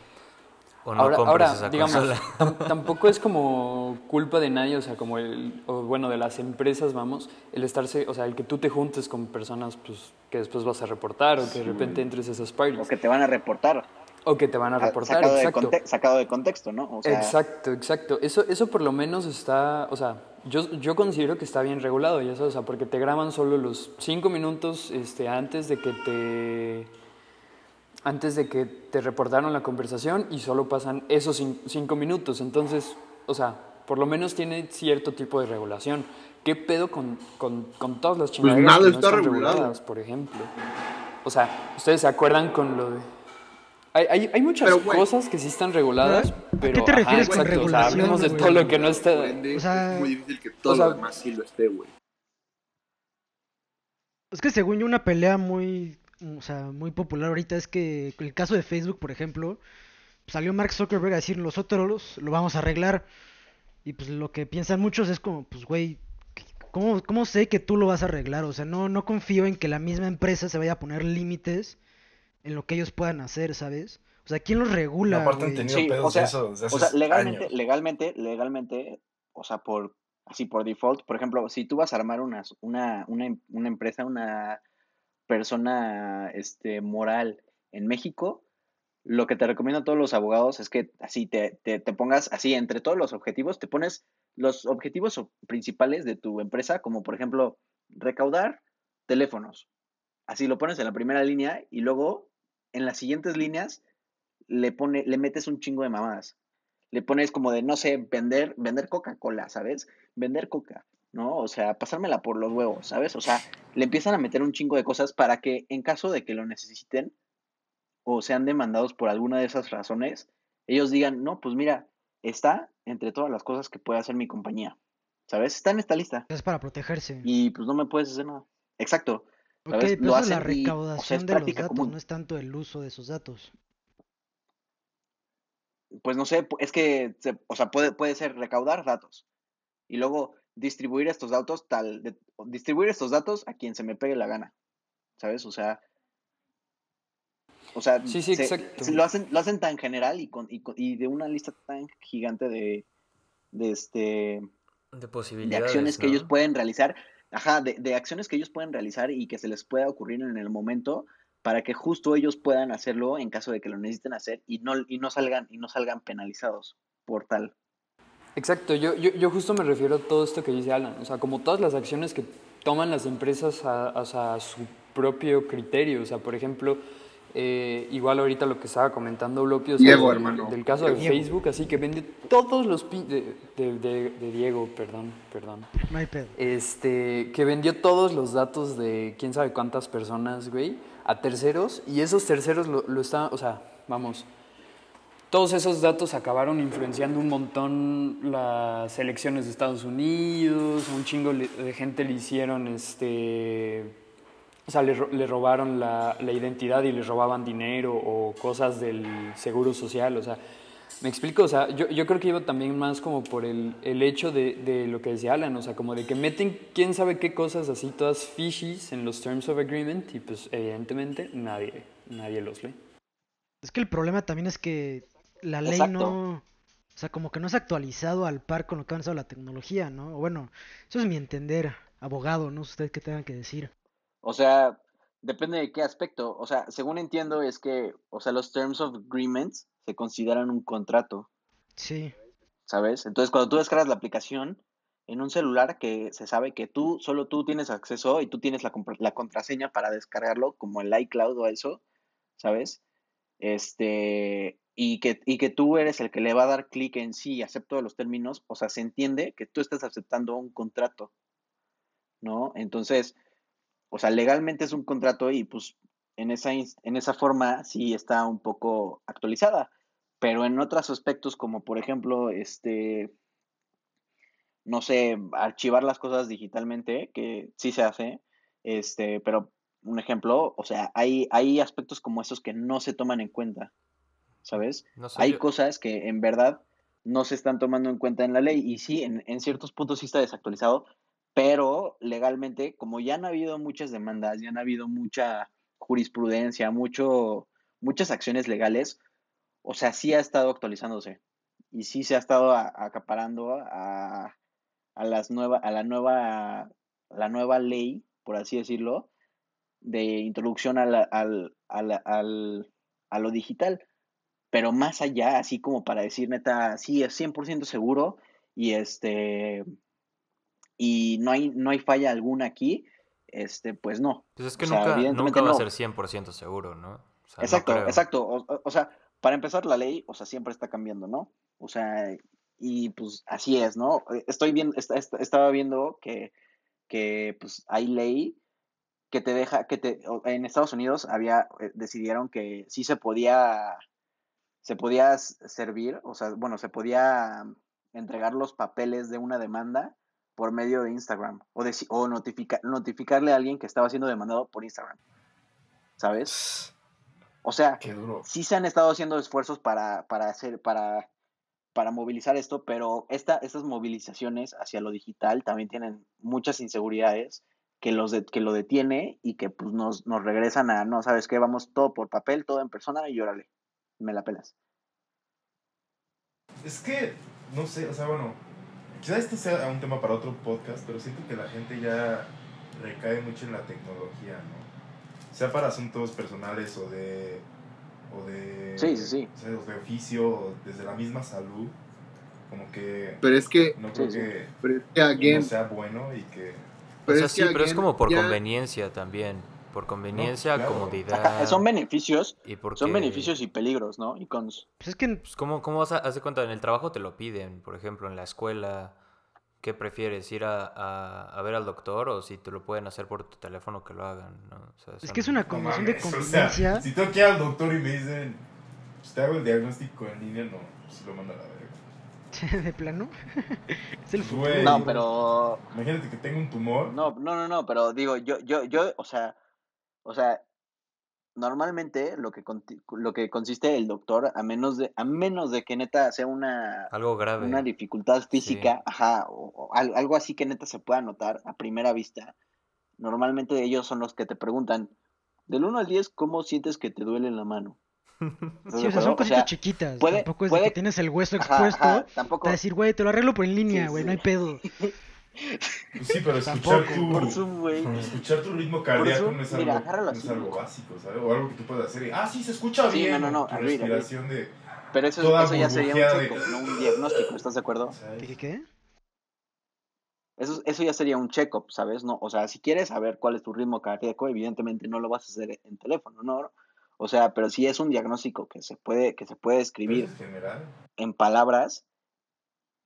O no ahora, compres esa digamos, tampoco es como culpa de nadie, o sea, como el, o bueno, de las empresas, vamos, el estarse, o sea, el que tú te juntes con personas pues, que después vas a reportar o que de repente entres a esas parties. O que te van a reportar. O que te van a reportar, sacado exacto. De sacado de contexto, ¿no? exacto, exacto. Eso, eso por lo menos está, o sea, yo, yo considero que está bien regulado, ya sabes, o sea, porque te graban solo los cinco minutos este, antes de que te antes de que te reportaron la conversación y solo pasan esos cinco minutos. Entonces, o sea, por lo menos tiene cierto tipo de regulación. ¿Qué pedo con, con, con todas las pues chingaderas que no están reguladas, por ejemplo? O sea, ¿ustedes se acuerdan con lo de hay, hay, muchas cosas que sí están reguladas, pero... ¿A qué te refieres con regulación? hablemos de todo lo que no está... o sea, es muy difícil que todo lo demás sí lo esté, güey. Es que según yo una pelea muy, o sea, muy popular ahorita es que el caso de Facebook, por ejemplo, salió Mark Zuckerberg a decir nosotros lo vamos a arreglar y pues lo que piensan muchos es como, pues güey, ¿cómo, ¿cómo sé que tú lo vas a arreglar? O sea, no, no confío en que la misma empresa se vaya a poner límites en lo que ellos puedan hacer, ¿sabes? O sea, ¿quién los regula? sí, o sea, o sea legalmente, legalmente, legalmente, o sea, por así por default, por ejemplo, si tú vas a armar una, una, una, una empresa, una persona este, moral en México, lo que te recomiendo a todos los abogados es que así te, te, te, pongas, así entre todos los objetivos, te pones los objetivos principales de tu empresa, como por ejemplo, recaudar teléfonos. Así lo pones en la primera línea y luego en las siguientes líneas le, pone, le metes un chingo de mamadas. Le pones como de, no sé, vender, vender Coca-Cola, ¿sabes? Vender Coca, ¿no? O sea, pasármela por los huevos, ¿sabes? O sea, le empiezan a meter un chingo de cosas para que en caso de que lo necesiten o sean demandados por alguna de esas razones, ellos digan, no, pues mira, está entre todas las cosas que puede hacer mi compañía. ¿Sabes? Está en esta lista. Es para protegerse. Y pues no me puedes hacer nada. Exacto. Ok, pero la recaudación de los datos, no es tanto el uso de esos datos. Pues no sé, es que, o sea, puede, puede ser recaudar datos y luego distribuir estos datos tal, distribuir estos datos a quien se me pegue la gana, ¿sabes? O sea, O sea, Sí, sí, se- lo, hacen, lo hacen tan general y, con, y, con- y de una lista tan gigante de, de, este, De de posibilidades. acciones que ellos pueden realizar, ajá, de, de acciones que ellos pueden realizar y que se les pueda ocurrir en el momento para que justo ellos puedan hacerlo en caso de que lo necesiten hacer y no, y no salgan, y no salgan penalizados por tal. Exacto, yo, yo, yo justo me refiero a todo esto que dice Alan, o sea, como todas las acciones que toman las empresas a, sea, a su propio criterio, o sea, por ejemplo, eh, igual ahorita lo que estaba comentando Blopio o sea, Diego, del, hermano. del caso de Diego. Facebook, así que vendió todos los... pi- De, de- de- de Diego, perdón, perdón. No hay pedo. Este, que vendió todos los datos de quién sabe cuántas personas, güey, a terceros, y esos terceros lo, lo estaban, o sea, vamos, todos esos datos acabaron influenciando un montón las elecciones de Estados Unidos, un chingo de gente le hicieron, este, o sea, le, le robaron la, la identidad y le robaban dinero o cosas del seguro social, o sea, me explico, o sea, yo, yo creo que iba también más como por el, el hecho de, de lo que decía Alan, o sea, como de que meten quién sabe qué cosas así todas fishies en los Terms of Agreement y pues evidentemente nadie, nadie los lee. Es que el problema también es que la ley Exacto. no, o sea, como que no es actualizado al par con lo que ha avanzado la tecnología, ¿no? O Bueno, eso es mi entender, abogado, no sé usted qué tengan que decir. O sea, depende de qué aspecto. O sea, según entiendo es que, o sea, los Terms of Agreements se consideran un contrato, Sí, ¿sabes? Entonces, cuando tú descargas la aplicación en un celular que se sabe que tú, solo tú tienes acceso y tú tienes la, la contraseña para descargarlo, como el iCloud o eso, ¿sabes? Este, y que, y que tú eres el que le va a dar clic en sí y acepto los términos, o sea, se entiende que tú estás aceptando un contrato, ¿no? Entonces, o sea, legalmente es un contrato y pues en esa, en esa forma sí está un poco actualizada, pero en otros aspectos como por ejemplo, este, no sé, archivar las cosas digitalmente, que sí se hace, este, pero un ejemplo, o sea, hay, hay aspectos como esos que no se toman en cuenta, ¿sabes? No sé, Hay yo- cosas que en verdad no se están tomando en cuenta en la ley y sí, en, en ciertos puntos sí está desactualizado, pero legalmente, como ya han habido muchas demandas, ya han habido mucha jurisprudencia, mucho, muchas acciones legales, o sea, sí ha estado actualizándose y sí se ha estado acaparando a, a las nueva, a la nueva, la nueva ley, por así decirlo, de introducción a, la- al, la- al- a lo digital pero más allá, así como para decir neta, sí, es 100% seguro y este y no hay no hay falla alguna aquí, este pues no. Pues es que o nunca, nunca va a no. ser 100% seguro, ¿no? O sea, no Exacto, exacto. O, sea, para empezar la ley, o sea, siempre está cambiando, ¿no? O sea, y pues así es, ¿no? Eh, Estoy viendo, est- est- estaba viendo que, que pues hay ley que te deja, que te, en Estados Unidos había, eh, decidieron que sí se podía, se podía servir, o sea, bueno, se podía entregar los papeles de una demanda por medio de Instagram o, deci- o notifica- notificarle a alguien que estaba siendo demandado por Instagram, ¿sabes? O sea, sí se han estado haciendo esfuerzos para, para hacer, para, para movilizar esto, pero esta, estas movilizaciones hacia lo digital también tienen muchas inseguridades que, los de- que lo detiene y que pues, nos, nos regresan a, no, ¿sabes qué? Vamos todo por papel, todo en persona y órale, me la pelas. Es que, no sé, o sea, bueno, quizás esto sea un tema para otro podcast, pero siento que la gente ya recae mucho en la tecnología, ¿no? Sea para asuntos personales o de. o de. Sí, sí, sí. o sea, o de oficio, o desde la misma salud, como que. Pero es que, No creo Sí, sí. que pero es que no again, sea bueno y que. O pero sea, es sí, que pero es como por ya- conveniencia también. Por conveniencia, claro. comodidad. Son beneficios, y porque, son beneficios y peligros, ¿no? Y cons. pues es que Pues, ¿cómo, cómo vas a hacer cuenta? En el trabajo te lo piden, por ejemplo, en la escuela. ¿Qué prefieres? ¿Ir a, a, a ver al doctor o si te lo pueden hacer por tu teléfono que lo hagan? ¿no? O sea, es son- que es una No condición de mames, o sea, conveniencia. si tengo que ir al doctor y me dicen, pues te hago el diagnóstico en línea, no, pues lo mando a la verga. de plano. es el futuro. No, pero Imagínate que tengo un tumor. No, no, no, no, pero digo, yo, yo, yo, o sea, o sea, normalmente lo que conti- lo que consiste el doctor, a menos de, a menos de que neta sea una, Algo grave. una dificultad física, ajá, o, o al- algo así que neta se pueda notar a primera vista, normalmente ellos son los que te preguntan, Del 1 al 10, ¿cómo sientes que te duele en la mano? Sí, o sea, son cositas chiquitas. tampoco es de que tienes el hueso expuesto. tampoco... Te decir, güey, te lo arreglo por en línea, güey, no hay pedo. Sí, pero escuchar tu, escuchar tu ritmo cardíaco no es algo, no es algo básico, ¿sabes? O algo que tú puedas hacer. Ah, sí, se escucha bien. No, no, no. Tu respiración de. Pero eso, eso ya sería un checo, no un diagnóstico, ¿estás de acuerdo? ¿Qué? qué? Eso, eso ya sería un check-up, ¿sabes? No, o sea, si quieres saber cuál es tu ritmo cardíaco, evidentemente no lo vas a hacer en teléfono, ¿no? O sea, pero si es un diagnóstico que se puede, que se puede escribir en palabras,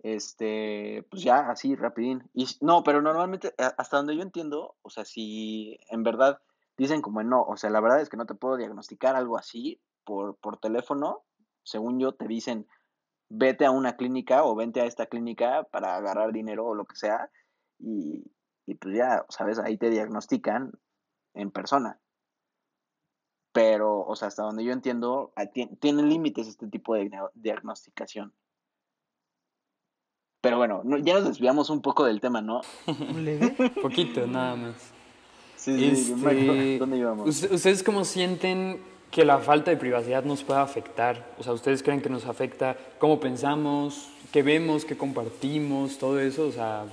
este, pues ya así, rapidín. Y no, pero normalmente, hasta donde yo entiendo, o sea, si en verdad dicen como no, o sea, la verdad es que no te puedo diagnosticar algo así por, por teléfono, según yo te dicen, vete a una clínica o vente a esta clínica para agarrar dinero o lo que sea, y, y pues ya, sabes, ahí te diagnostican en persona. Pero, o sea, hasta donde yo entiendo, ah, tienen límites este tipo de diagnosticación. Pero bueno, ya nos desviamos un poco del tema, ¿no? Poquito, nada más. Sí, sí, este, ¿dónde íbamos? ¿Ustedes cómo sienten que la falta de privacidad nos puede afectar? O sea, ¿ustedes creen que nos afecta cómo pensamos, qué vemos, qué compartimos, todo eso? O sea,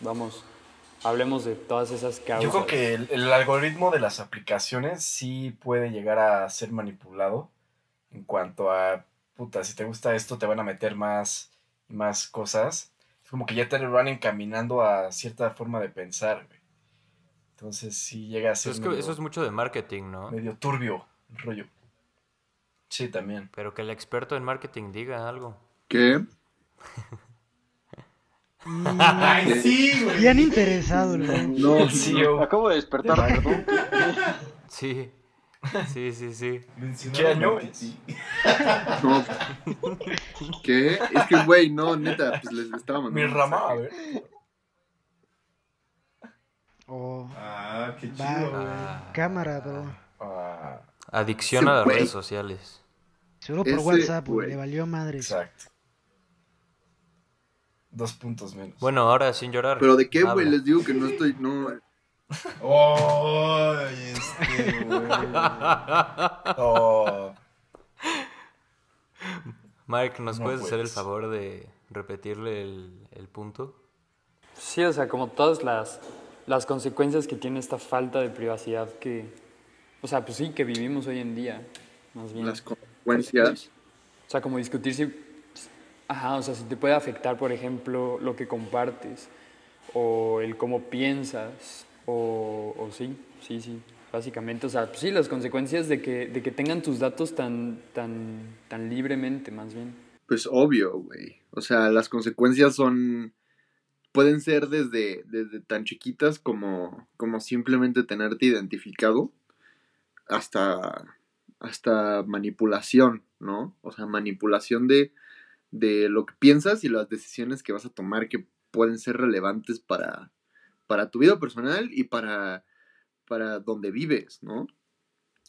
vamos, hablemos de todas esas causas. Yo creo que el, algoritmo de las aplicaciones sí puede llegar a ser manipulado en cuanto a, puta, si te gusta esto te van a meter más más cosas, es como que ya te van encaminando a cierta forma de pensar, Entonces sí llega a ser. eso es mucho de marketing, ¿no? Medio turbio el rollo. Sí, también. Pero que el experto en marketing diga algo. ¿Qué? Ay, sí, güey. Bien interesado, No, sí, yo... Acabo de despertar, perdón. Sí. Sí, sí, sí. ¿Qué año? No. ¿Qué? Es que, güey, no, neta, pues les estaba mandando. Mi rama, a ver. Oh. Ah, qué chido, ah. Cámara, bro. Ah. Adicción a las redes sociales. Solo por WhatsApp, güey. Le valió madre. Exacto. Dos puntos menos. Bueno, ahora sin llorar. ¿Pero de qué, güey? Les digo que no estoy. No, Oh, este, oh. Mike, ¿nos puedes, hacer el favor de repetirle el, punto? Sí, o sea, como todas las, las consecuencias que tiene esta falta de privacidad que, o sea, pues sí, que vivimos hoy en día, más bien. Las consecuencias. O sea, como discutir si, ajá, o sea, si te puede afectar, por ejemplo, lo que compartes o el cómo piensas o, o sí, sí, sí, básicamente. O sea, pues sí, las consecuencias de que, de que tengan tus datos tan, tan, tan libremente, más bien. Pues obvio, güey. O sea, las consecuencias son. pueden ser desde, desde tan chiquitas como, como simplemente tenerte identificado hasta, hasta manipulación, ¿no? O sea, manipulación de, de lo que piensas y las decisiones que vas a tomar que pueden ser relevantes para, para tu vida personal y para, para donde vives, ¿no?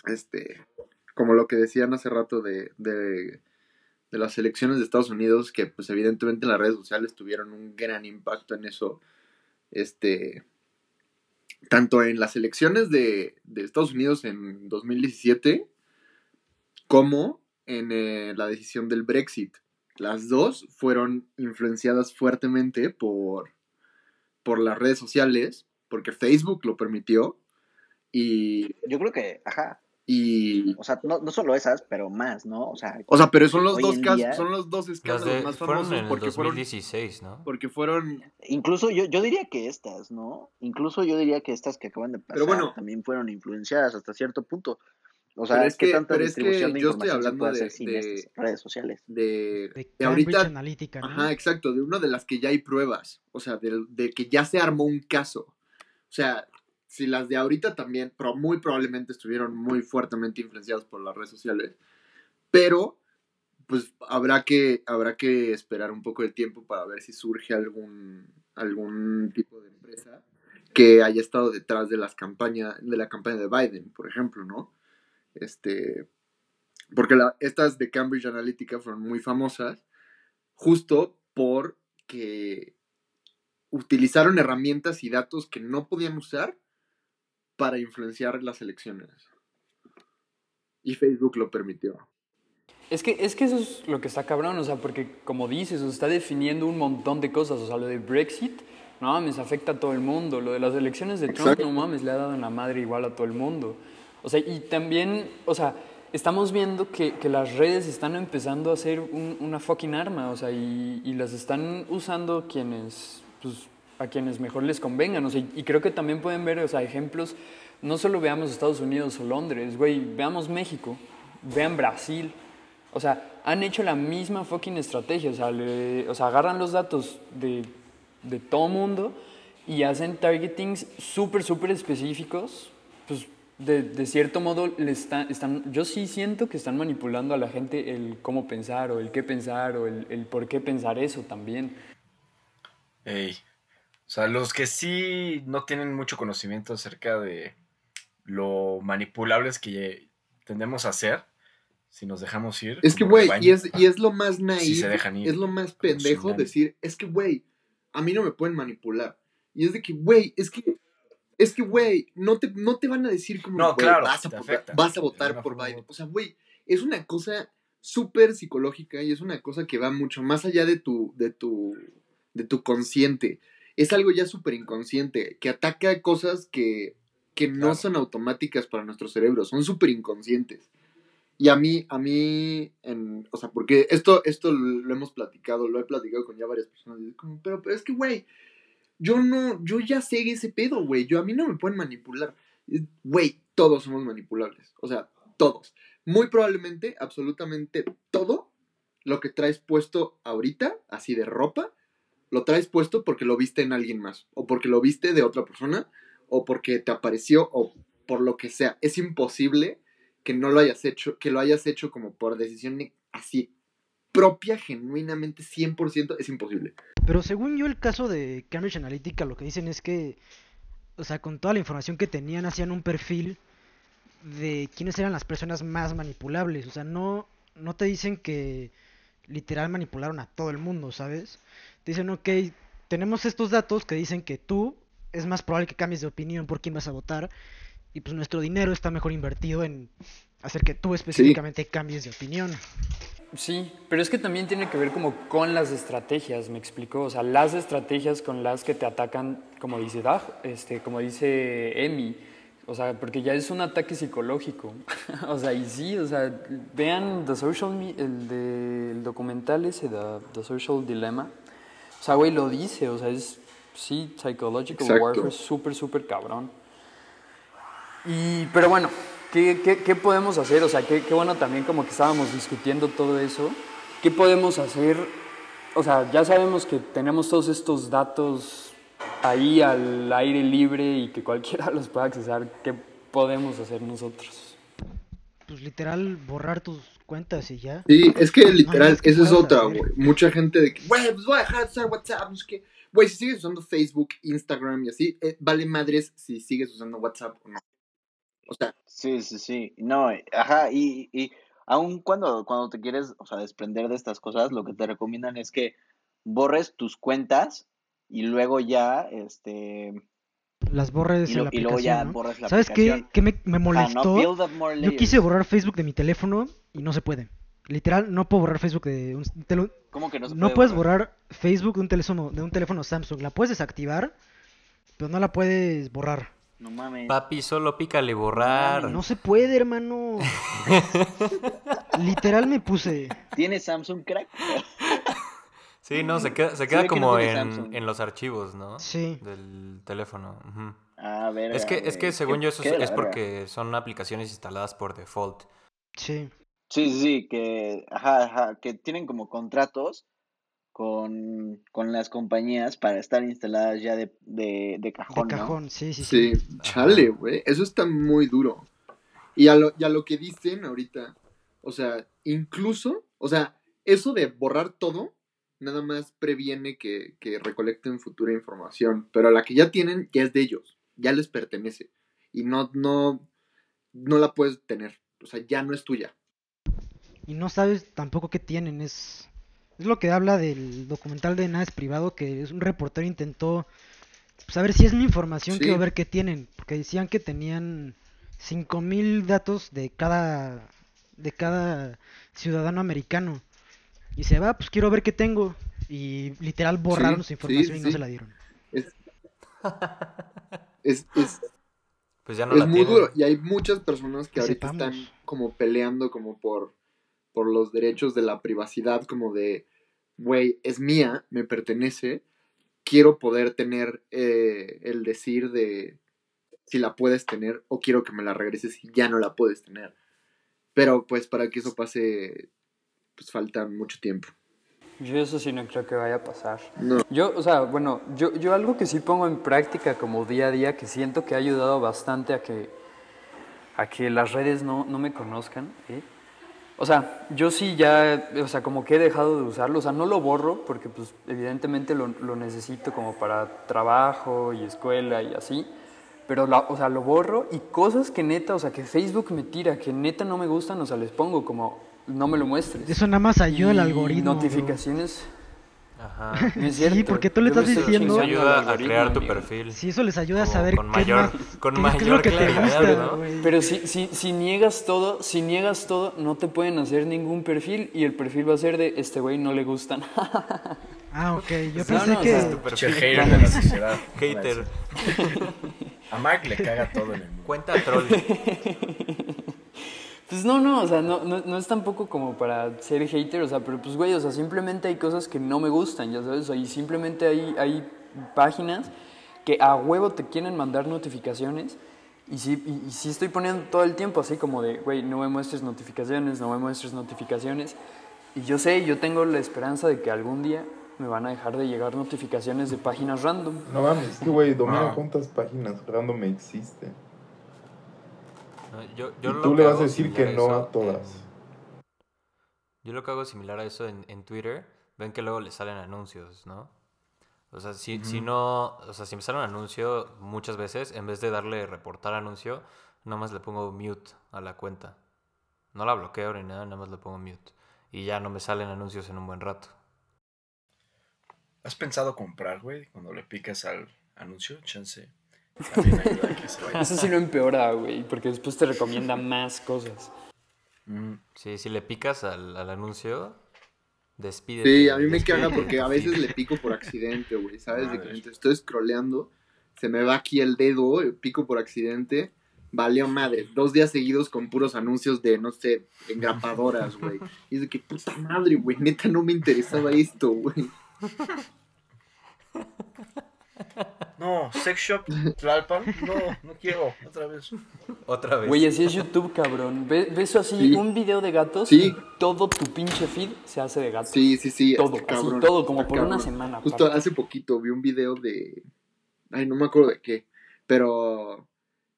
Este, como lo que decían hace rato de, de, de, las elecciones de Estados Unidos, que pues evidentemente las redes sociales tuvieron un gran impacto en eso, este, tanto en las elecciones de, de Estados Unidos en 2017, como en eh, la decisión del Brexit. Las dos fueron influenciadas fuertemente por, por las redes sociales, porque Facebook lo permitió. Y. Yo creo que, ajá. Y. O sea, no, no solo esas, pero más, ¿no? O sea, o sea pero son los dos casos, son los dos escándalos más famosos. Fueron en el 2016, ¿no? Porque fueron. Incluso yo, yo diría que estas, ¿no? Incluso yo diría que estas que acaban de pasar bueno, también fueron influenciadas hasta cierto punto. O sea, es que, tanta distribución de yo estoy hablando de, redes sociales. De, de, ahorita, Analytica, Ajá, exacto, de una de las que ya hay pruebas, o sea, de, que ya se armó un caso. O sea, si las de ahorita también, pero muy probablemente estuvieron muy fuertemente influenciadas por las redes sociales, pero pues habrá que, habrá que esperar un poco de tiempo para ver si surge algún, algún tipo de empresa que haya estado detrás de las campañas, de la campaña de Biden, por ejemplo, ¿no? Este, porque estas de Cambridge Analytica fueron muy famosas justo porque utilizaron herramientas y datos que no podían usar para influenciar las elecciones. Y Facebook lo permitió. Es que, es que eso es lo que está cabrón, o sea, porque como dices, o está definiendo un montón de cosas, o sea, lo de Brexit, no mames, afecta a todo el mundo, lo de las elecciones de Trump, no mames, le ha dado en la madre igual a todo el mundo. O sea, y también, o sea, estamos viendo que, que las redes están empezando a ser una fucking arma, o sea, y, y, las están usando quienes, pues, a quienes mejor les convengan, o sea, y creo que también pueden ver, o sea, ejemplos, no solo veamos Estados Unidos o Londres, güey, veamos México, vean Brasil, o sea, han hecho la misma fucking estrategia. O sea, o sea agarran los datos de, de todo mundo y hacen targetings súper, súper específicos. Pues de, de, cierto modo, le están, están, yo sí siento que están manipulando a la gente el cómo pensar o el qué pensar o el, el por qué pensar eso también. Ey. O sea, los que sí no tienen mucho conocimiento acerca de lo manipulables que tendemos a ser, si nos dejamos ir. Es que, güey, y es, y es lo más naive, es lo más pendejo decir, es que, güey, a mí no me pueden manipular. Y es de que, güey, es que, es que, güey, no te, no te van a decir como, no, claro, vas, a, vas a votar por Biden. O sea, güey, es una cosa súper psicológica y es una cosa que va mucho más allá de tu, de tu, de tu consciente. Es algo ya súper inconsciente, que ataca cosas que, que no son automáticas para nuestro cerebro, son súper inconscientes. Y a mí, a mí, en, o sea, porque esto, esto lo hemos platicado, lo he platicado con ya varias personas, pero, pero es que, güey, yo no, yo ya sé ese pedo, güey, yo a mí no me pueden manipular. Güey, todos somos manipulables, o sea, todos. Muy probablemente, absolutamente todo lo que traes puesto ahorita, así de ropa, lo traes puesto porque lo viste en alguien más, o porque lo viste de otra persona, o porque te apareció, o por lo que sea. Es imposible que no lo hayas hecho, que lo hayas hecho como por decisión así propia, genuinamente 100%, es imposible. Pero según yo el caso de Cambridge Analytica lo que dicen es que, o sea, con toda la información que tenían, hacían un perfil de quiénes eran las personas más manipulables. O sea, no, no te dicen que literal manipularon a todo el mundo, ¿sabes? Te dicen, ok, tenemos estos datos que dicen que tú es más probable que cambies de opinión por quién vas a votar y pues nuestro dinero está mejor invertido en hacer que tú específicamente cambies de opinión. Sí, pero es que también tiene que ver como con las estrategias, me explico, o sea, las estrategias con las que te atacan, como dice Dag, este, como dice Emi, o sea, porque ya es un ataque psicológico, o sea, y sí, o sea, vean The Social, el, de, el documental ese, The, The Social Dilemma, o sea, güey, lo dice, o sea, es, sí, psychological warfare, súper, súper cabrón. Y, pero bueno, ¿qué, qué, qué podemos hacer? O sea, qué, qué bueno también como que estábamos discutiendo todo eso. ¿Qué podemos hacer? O sea, ya sabemos que tenemos todos estos datos ahí al aire libre y que cualquiera los pueda accesar. ¿Qué podemos hacer nosotros? Pues literal, borrar tus cuentas y ya. Sí, es que literal, esa es otra, güey. Mucha gente de que, güey, pues voy a dejar de usar WhatsApp, no que. Güey, si sigues usando Facebook, Instagram y así, eh, vale madres si sigues usando WhatsApp o no. O sea. Sí, sí, sí. No, ajá, y, y aun cuando, cuando te quieres, o sea, desprender de estas cosas, lo que te recomiendan es que borres tus cuentas y luego ya, este... Las borres y, lo, la y luego ya borres la ¿Sabes aplicación. qué, qué me, me molestó? Yo quise borrar Facebook de mi teléfono y no se puede. Literal, no puedo borrar Facebook de un teléfono. ¿Cómo que no se No puedes borrar? Facebook de un teléfono, de un teléfono Samsung. La puedes desactivar, pero no la puedes borrar. No mames. Papi, solo pícale borrar. No se puede, hermano. Literal me puse. ¿Tienes Samsung crack? Sí, no, se queda, se queda como no tiene en, en los archivos, ¿no? Sí. Del teléfono. Ah, verga, Es que, es que según ¿Qué- yo eso es, es porque son aplicaciones instaladas por default. Sí. Sí, sí, sí, que, ajá, ajá, que tienen como contratos con, con las compañías para estar instaladas ya de, de, de De cajón, ¿no? cajón, sí, sí, sí. Sí, chale, güey. Eso está muy duro. Y a lo, y a lo que dicen ahorita, o sea, incluso, o sea, eso de borrar todo, nada más previene que, que recolecten futura información. Pero la que ya tienen, ya es de ellos, ya les pertenece. Y no, no, no la puedes tener. O sea, ya no es tuya. Y no sabes tampoco qué tienen. Es, es lo que habla del documental de Nada es Privado, que es un reportero intentó saber si es mi información, Sí. quiero ver qué tienen. Porque decían que tenían 5000 datos de cada de cada ciudadano americano. Y se va, pues quiero ver qué tengo. Y literal borraron su información y no se la dieron. Es, es, es, pues ya no es la muy tienen. duro. Y hay muchas personas que Que ahorita sepamos. están como peleando como por, por los derechos de la privacidad, como de, güey, es mía, me pertenece, quiero poder tener eh, el decir de si la puedes tener o quiero que me la regreses si ya no la puedes tener. Pero pues para que eso pase, pues falta mucho tiempo. Yo eso sí no creo que vaya a pasar. No. Yo, o sea, bueno, yo, yo algo que sí pongo en práctica como día a día, que siento que ha ayudado bastante a que, a que las redes no, no me conozcan. ¿eh? O sea, yo sí ya, o sea, como que he dejado de usarlo. O sea, no lo borro porque pues evidentemente lo, lo necesito como para trabajo y escuela y así. Pero, la, o sea, lo borro y cosas que neta, o sea, que Facebook me tira, que neta no me gustan, o sea, les pongo como, no me lo muestres. Eso nada más ayuda al algoritmo. bro. Ajá. No es Sí, porque tú le estás diciendo- Eso ayuda a crear tu perfil. Sí, eso les ayuda a saber con qué mayor- más, con qué- qué es mayor lo que te claridad, gusta, ¿no? Pero si, si, si niegas todo, si niegas todo, no te pueden hacer ningún perfil y el perfil va a ser de este güey no le gustan. Ah, ok. Yo No, pensé no, o que... sea, Tu Pinche perfil. hater de la sociedad. Hater. A Mark le caga todo en el mundo. Cuenta troll. Pues no, no, o sea, no, no, no es tampoco como para ser hater, o sea, pero pues güey, o sea, simplemente hay cosas que no me gustan, ya sabes, o sea, y simplemente hay, hay páginas que a huevo te quieren mandar notificaciones y sí, y, y sí estoy poniendo todo el tiempo así como de, güey, no me muestres notificaciones, no me muestres notificaciones. Y yo sé, yo tengo la esperanza de que algún día me van a dejar de llegar notificaciones de páginas random. No mames, es que güey, domina No. cuántas páginas random existen. Yo, yo Y lo tú le vas hago a decir similar que no a todas. en- yo lo que hago similar a eso en, en Twitter, ven que luego le salen anuncios, ¿no? O sea, si, si no, o sea, si me sale un anuncio muchas veces, en vez de darle reportar anuncio, nada más le pongo mute a la cuenta. No la bloqueo ni nada, nada más le pongo mute. Y ya no me salen anuncios en un buen rato. ¿Has pensado comprar, güey? Cuando le picas al anuncio, chance. También ayuda a que se vaya. Eso sí lo empeora, güey, porque después te recomienda más cosas. Mm, Sí, si le picas al, al anuncio, despide. Sí, a mí me caga porque a veces le pico por accidente, güey, ¿sabes? De que mientras estoy scrolleando, se me va aquí el dedo, eh, pico por accidente, valió madre. Dos días seguidos con puros anuncios de, no sé, engrapadoras, güey. Y es de que puta madre, güey, neta no me interesaba esto, güey. No, sex shop, Tlalpan. No, no quiero, otra vez. Otra vez. Güey, así es YouTube, cabrón. Ve- ¿Ves eso así? Sí. Un video de gatos Sí. y todo tu pinche feed se hace de gatos. Sí, sí, sí. Todo, está así, cabrón, todo, como por una semana. Justo aparte. hace poquito vi un video de. Ay, no me acuerdo de qué. Pero.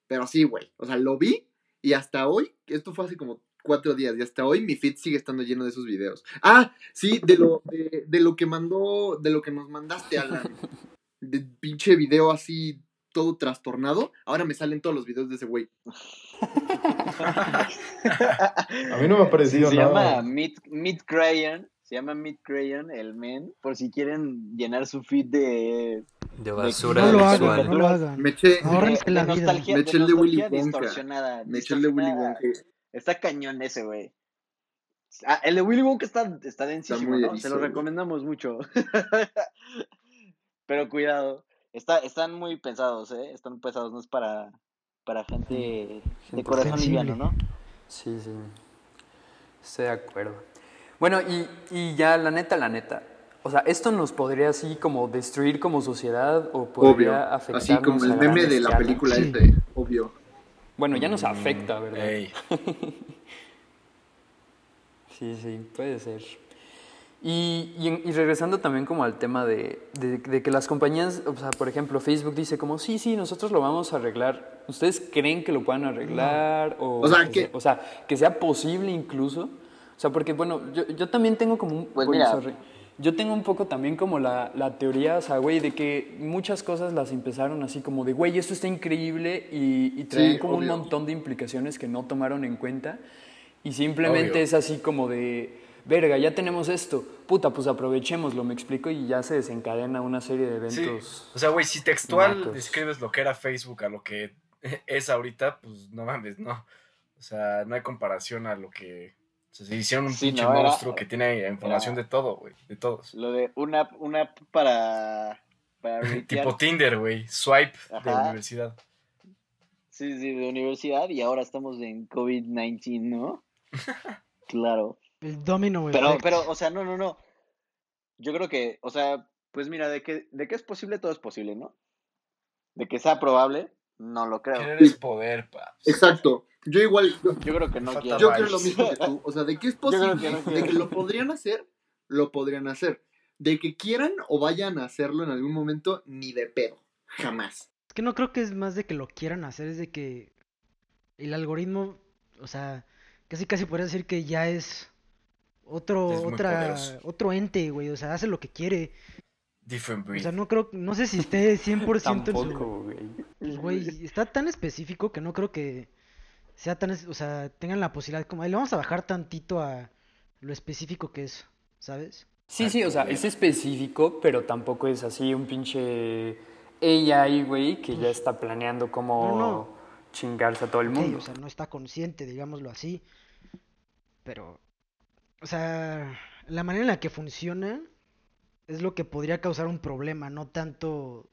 Pero sí, güey. O sea, lo vi y hasta hoy, esto fue hace como cuatro días, y hasta hoy mi feed sigue estando lleno de esos videos. Ah, sí, de lo, de, de lo que mandó, de lo que nos mandaste, Alan. De pinche video así, todo trastornado. Ahora me salen todos los videos de ese güey. A mí no me ha Sí, parecido se nada. llama Meet, Meet Crayon. Se llama Meet Crayon, el men. Por si quieren llenar su feed de. De basura No lo visual. hagan, no lo hagan. Me eché, de- la de vida. nostalgia, Me de eché el de Willy Wonka. distorsionada. me eché el de Willy. Wonka. Está cañón ese, güey. Ah, el de Willy Wonka está, está densísimo, erizo, Se lo güey. recomendamos mucho. Pero cuidado. Está, están muy pensados, ¿eh? Están pesados, no es para, para gente de corazón sensible. liviano, ¿no? Sí, sí. Estoy de acuerdo. Bueno, y, y ya la neta, la neta. O sea, ¿esto nos podría así como destruir como sociedad o podría Obvio. afectarnos Así como el meme de la película Sí. ese, obvio. Bueno, ya nos afecta, ¿verdad? Sí, sí, puede ser. Y, y, regresando también como al tema de, de- de que las compañías, o sea, por ejemplo, Facebook dice como, sí, sí, nosotros lo vamos a arreglar. ¿Ustedes creen que lo puedan arreglar? O, O sea, que, o sea, que sea posible incluso. O sea, porque bueno, yo, yo también tengo como un... Pues mira. sorry. Yo tengo un poco también como la, la teoría, o sea, güey, de que muchas cosas las empezaron así como de, güey, esto está increíble y, y traen como obvio. un montón de implicaciones que no tomaron en cuenta. Y simplemente Obvio. es así como de, verga, ya tenemos esto, puta, pues aprovechémoslo, me explico, y ya se desencadena una serie de sí. eventos. O sea, güey, si textual describes lo que era Facebook a lo que es ahorita, pues no mames, no. O sea, no hay comparación a lo que. O sea, se hicieron un pinche monstruo que tiene información de todo, güey. De todos. Lo de una, una para. para tipo Tinder, güey. Swipe de universidad. Sí, sí, de universidad y ahora estamos en COVID-19, ¿no? claro. El domino, güey. Pero, pero, o sea, no, no, no. Yo creo que, o sea, pues mira, de que, de que es posible, todo es posible, ¿no? De que sea probable, no lo creo. es poder, pa. Exacto. Yo igual. Yo, creo que no quiero. Yo creo lo mismo que tú. O sea, de que es posible, de que lo podrían hacer, lo podrían hacer. De que quieran o vayan a hacerlo en algún momento, ni de pedo. Jamás. Es que no creo que es más de que lo quieran hacer, es de que el algoritmo, o sea, casi casi podría decir que ya es otro, otra, otro ente, güey. O sea, hace lo que quiere. Different O sea, no creo, no sé si esté 100% en su... güey. Pues, güey, está tan específico que no creo que sea tan, o sea, tengan la posibilidad como, le vamos a bajar tantito a lo específico que es, ¿sabes? Sí, sí, o sea, es específico, pero tampoco es así un pinche AI, güey, que ya está planeando cómo chingarse a todo el mundo. o sea, no está consciente, digámoslo así. Pero, o sea, la manera en la que funciona es lo que podría causar un problema, no tanto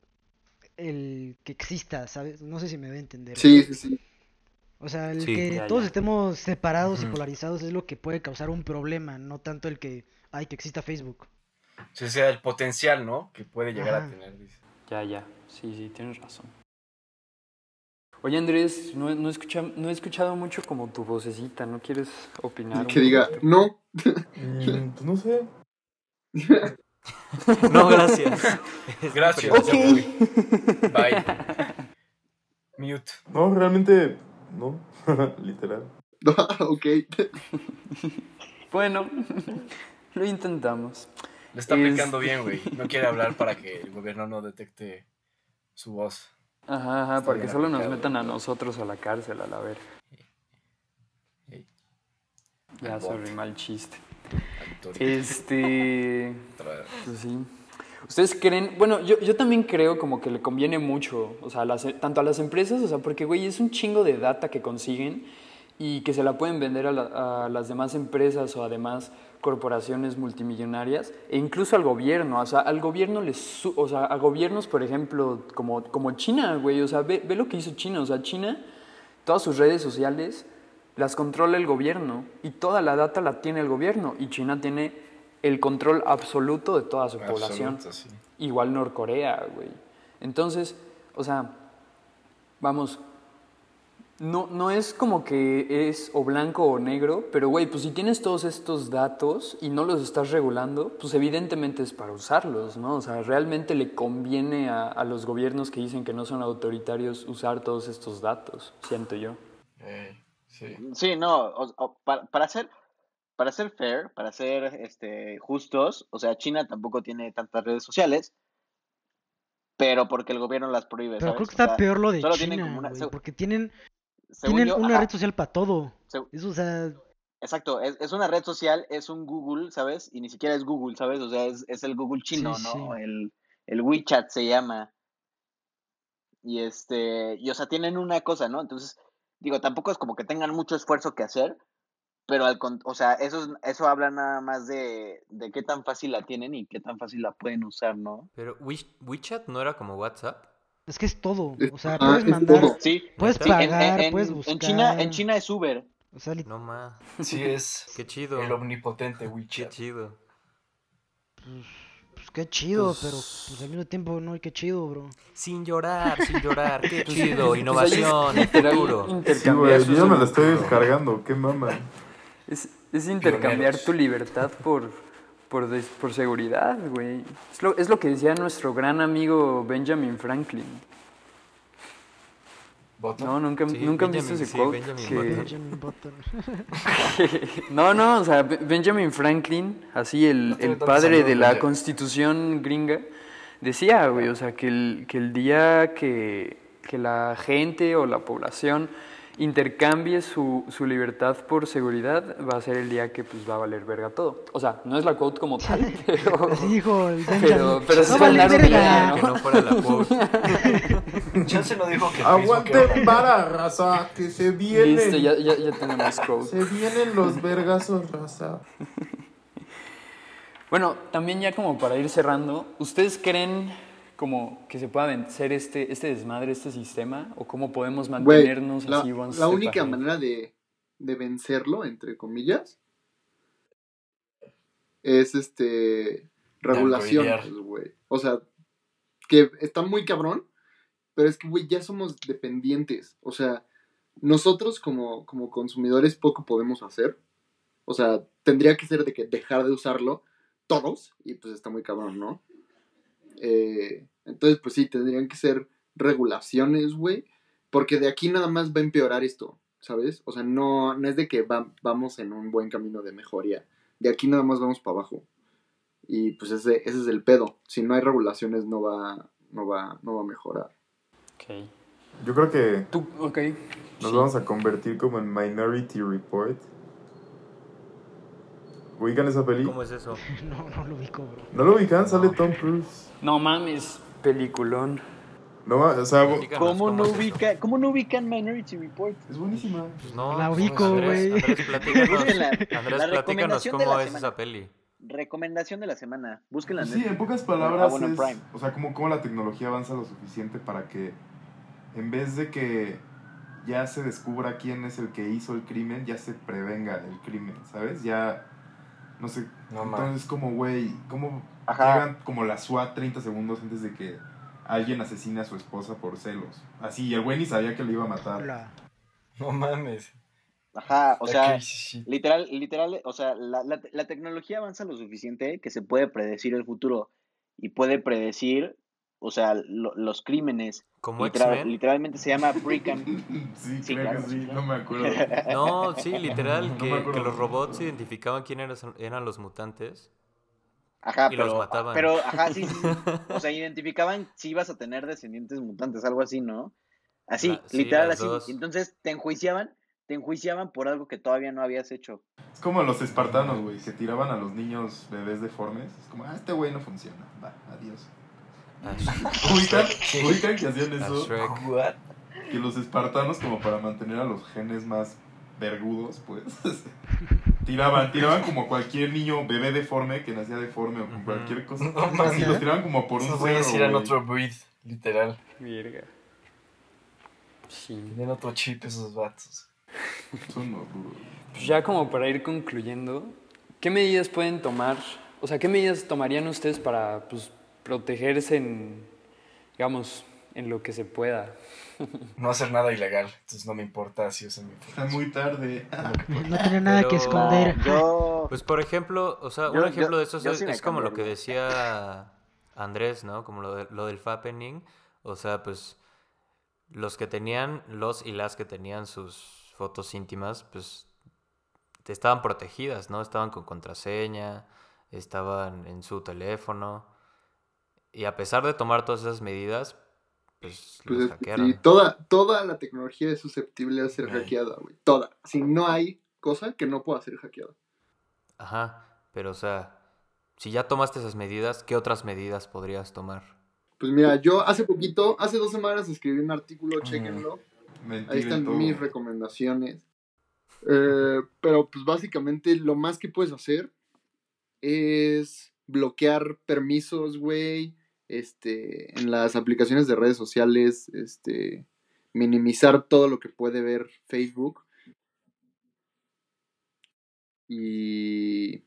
el que exista, ¿sabes? No sé si me voy a entender. Sí, sí, sí. O sea, el que todos estemos separados y polarizados es lo que puede causar un problema, no tanto el que, hay que exista Facebook. O sea, el potencial, ¿no? Que puede llegar a tener. Ya, ya. Sí, sí, tienes razón. Oye, Andrés, no, no, no he escuchado mucho como tu vocecita, ¿no quieres opinar? Que diga, no. Mm, pues no sé. No, gracias. Gracias. Okay. Bye. Mute. No, realmente no. Literal. ok. bueno, lo intentamos. Le está aplicando bien, güey. No quiere hablar para que el gobierno no detecte su voz. Ajá, ajá, para que solo nos metan a nosotros a la cárcel, a la ver. Ya, sorry, mal chiste. Este. Pues sí. ¿Ustedes creen? Bueno, yo, yo también creo como que le conviene mucho, o sea, tanto a las empresas, o sea, porque, güey, es un chingo de data que consiguen y que se la pueden vender a, las demás empresas o además corporaciones multimillonarias e incluso al gobierno, o sea, al gobierno les, o sea, a gobiernos, por ejemplo, como, como China, güey, o sea, ve, ve lo que hizo China, o sea, China, todas sus redes sociales las controla el gobierno y toda la data la tiene el gobierno. Y China tiene el control absoluto de toda su población. Igual Norcorea, güey. Entonces, o sea, vamos, no, no es como que es o blanco o negro, pero güey, pues si tienes todos estos datos y no los estás regulando, pues evidentemente es para usarlos, ¿no? O sea, realmente le conviene a, los gobiernos que dicen que no son autoritarios usar todos estos datos, siento yo. Eh. Sí, no, para, ser para ser fair, para ser este, justos, o sea, China tampoco tiene tantas redes sociales, pero porque el gobierno las prohíbe. Pero creo que está peor lo de China, porque tienen, tienen una red social para todo. Eso, o sea... Exacto, es, una red social, es un Google, ¿sabes? Y ni siquiera es Google, ¿sabes? O sea, es, el Google chino, ¿no? El, el WeChat se llama. Y este, y o sea, tienen una cosa, ¿no? Entonces, digo, tampoco es como que tengan mucho esfuerzo que hacer, pero al, o sea, eso, eso habla nada más de, de qué tan fácil la tienen y qué tan fácil la pueden usar, ¿no? Pero WeChat no era como WhatsApp. Es que es todo, o sea, puedes mandar, sí, puedes pagar, puedes buscar. En China, en China es Uber. O sea, no más. Sí es. Qué chido. El omnipotente WeChat. Qué chido. Pues, qué chido, pues pero pues al mismo tiempo no, qué chido, bro. Sin llorar, sin llorar, qué chido, innovación, pues futuro. Sí, güey, yo me la estoy descargando, qué mama. Es, es intercambiar tu libertad por, por, por seguridad, güey. Es lo, es lo que decía nuestro gran amigo Benjamin Franklin. No, nunca, nunca han visto ese quote. Benjamin no, no, o sea, Benjamin Franklin, así el, el padre de la constitución gringa, decía, güey, o sea, que el, que el día que, que la gente o la población intercambie su, su, libertad por seguridad, va a ser el día que pues va a valer verga todo. O sea, no es la quote como tal, pero... Sí, hijo, pero, pero, no vale verga. Que no fuera la quote. Chance no dijo que Aguanten vara, raza, que se vienen. Listo, ya, ya, ya tenemos code. Se vienen los vergazos, raza. Bueno, también ya como para ir cerrando, ¿ustedes creen como que se pueda vencer este, este desmadre, este sistema? ¿O cómo podemos mantenernos la, así? la step única ahead? manera de, de vencerlo, entre comillas, es este regulaciones, güey. O sea, que está muy cabrón, pero es que, güey, ya somos dependientes. O sea, nosotros como, como consumidores poco podemos hacer. O sea, tendría que ser de que dejar de usarlo todos, y pues está muy cabrón, ¿no? Eh, entonces, pues sí, tendrían que ser regulaciones, güey, porque de aquí nada más va a empeorar esto, ¿sabes? O sea, no, no es de que va- vamos en un buen camino de mejoría, de aquí nada más vamos para abajo. Y pues ese, ese es el pedo. Si no hay regulaciones no va, no va, no va a mejorar. Ok. Yo creo que Tú, ok. nos Sí. vamos a convertir como en Minority Report. ¿Ubican esa peli? ¿Cómo es eso? No, no lo ubico, bro. ¿No lo ubican? Sale Tom Cruise. No mames, peliculón. No, o sea, ¿Cómo no, es ubica, ¿Cómo no ubican Minority Report? es buenísima. Pues no, La ubico, güey. Andrés, platícanos. Andrés, La platícanos recomendación de cómo la es semana. esa peli. Recomendación de la semana. Búsquenla en Pues sí, en pocas palabras es, Prime. o sea, como cómo la tecnología avanza lo suficiente para que en vez de que ya se descubra quién es el que hizo el crimen, ya se prevenga el crimen, ¿sabes? Ya, no sé, No entonces como, güey, ¿cómo Ajá. llegan como la SWAT 30 segundos antes de que alguien asesine a su esposa por celos? Así, y el güey ni sabía que le iba a matar. Hola. No mames. Ajá, o sea, literal, literal, o sea, la, la, la tecnología avanza lo suficiente que se puede predecir el futuro y puede predecir, o sea, lo- los crímenes. ¿Como Literal- literalmente se llama Precam. Sí, Sí, creo claro, que sí, claro. no me acuerdo. No, sí, literal, No que, los robots identificaban quién eran, eran los mutantes. Ajá, Y pero, los mataban. pero, ajá, sí, sí. O sea, identificaban si ibas a tener descendientes mutantes, algo así, ¿no? Así, La- sí, literal así. dos. Entonces te enjuiciaban, te enjuiciaban por algo que todavía no habías hecho. Es como los espartanos, güey, se tiraban a los niños bebés deformes. Es como, ah, este güey no funciona. Va, adiós. ¿Ubican, ¿Qué? ubican que hacían eso? What? Que los espartanos, como para mantener a los genes más vergudos, pues, tiraban, tiraban como cualquier niño bebé deforme que nacía deforme o con cualquier cosa. No Así los tiraban como por un Esos cerro, güeyes eran otro breed, literal. Sí. Tienen otro chip esos vatos. Son horrorosos. Pues ya como para ir concluyendo, ¿qué medidas pueden tomar? O sea, ¿qué medidas tomarían ustedes para pues, protegerse en, digamos, en lo que se pueda? No hacer nada ilegal, entonces no me importa si usan mi Está muy tarde. No tenía nada que esconder. Yo, Pues por ejemplo, o sea, Yo- un ejemplo yo- de eso es, sí me es como lo que decía Andrés, ¿no? Como lo, de- lo del fappening. O sea, pues los que tenían, los y las que tenían sus fotos íntimas, pues estaban protegidas, ¿no? Estaban con contraseña, estaban en su teléfono. Y a pesar de tomar todas esas medidas, pues, Pues los hackearon. sí, toda, toda la tecnología es susceptible a ser Ay. hackeada, güey. Toda. Si no hay cosa que no pueda ser hackeada. Ajá, pero o sea, si ya tomaste esas medidas, ¿qué otras medidas podrías tomar? Pues mira, yo hace poquito, hace dos semanas escribí un artículo, chéquenlo. Mentira Ahí y están todo. mis recomendaciones. Eh, pero pues básicamente lo más que puedes hacer es bloquear permisos, güey. Este, en las aplicaciones de redes sociales, este, minimizar todo lo que puede ver Facebook. Y,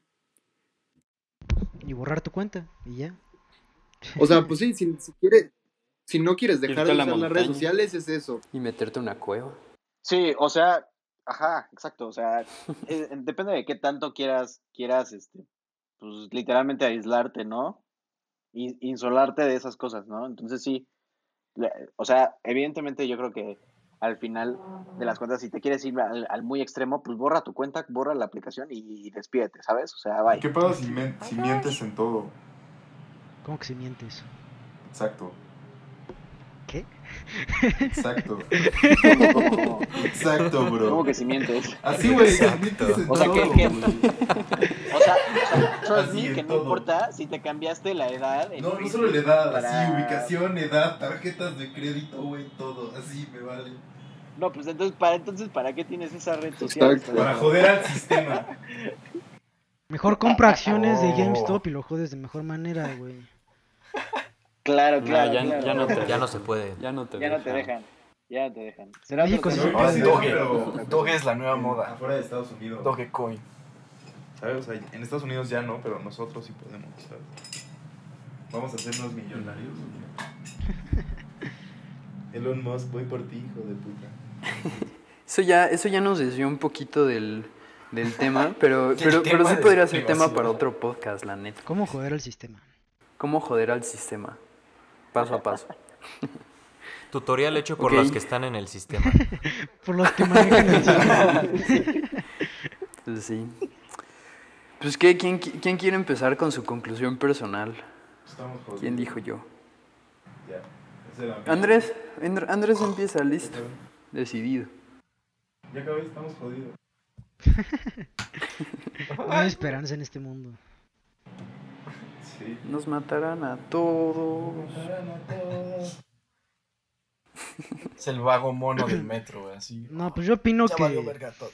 Y borrar tu cuenta. Y ya. o sea, pues sí, si, si quieres, si no quieres dejar de a la usar las redes sociales, es eso. Y meterte a una cueva. sí, o sea, ajá, exacto, o sea, eh, depende de qué tanto quieras, quieras, este, pues literalmente aislarte, ¿no? Y insolarte de esas cosas, ¿no? Entonces sí, o sea, evidentemente yo creo que al final de las cuentas, si te quieres ir al, al muy extremo, pues borra tu cuenta, borra la aplicación y, despídete, ¿sabes? O sea, bye. ¿Qué pasa si, si mientes en todo? ¿Cómo que si mientes? Exacto. ¿Qué? Exacto. Exacto, bro. ¿Cómo que cimientos? Así, güey. Exacto. O sea, que- que- O sea, o sea, trust Así me en que no todo. importa si te cambiaste la edad. en No, no solo la edad, para- así, ubicación, edad, tarjetas de crédito, güey, todo. Así me vale. No, pues entonces, ¿para, entonces, ¿para qué tienes esa red social? Exacto. Para joder al sistema. Mejor compra acciones de Oh. GameStop y lo jodes de mejor manera, güey. Claro, No, claro. ya, claro. ya no te Ya no se puede. Ya no te Ya no te dejan. dejan. Ya no te dejan. Será sí. tema. Ahora Sí, Doge. pero- Doge es la nueva moda. Afuera de Estados Unidos. Dogecoin. ¿Sabes? O sea, en Estados Unidos ya no, pero nosotros sí podemos, ¿sabes? Vamos a hacernos millonarios. Elon Musk, voy por ti, hijo de puta. Eso ya, eso ya nos desvió un poquito del, del tema, pero, pero, pero tema sí de podría ser tema para otro podcast, la neta. ¿Cómo joder al sistema? ¿Cómo joder al sistema? Paso a paso. Tutorial hecho por Ok. los que están en el sistema. Por los que manejan el sistema. Pues sí. Pues, ¿qué? ¿Quién, qui- quién quiere empezar con su conclusión personal? Estamos jodidos. ¿Quién dijo yo? Ya. Andrés, Andr- Andrés empieza, listo. Decidido. Ya acabé, estamos jodidos. No hay esperanza en este mundo. Sí. Nos matarán a todos. Es el vago mono del metro, güey, así. No, pues yo opino Ya que, verga todo.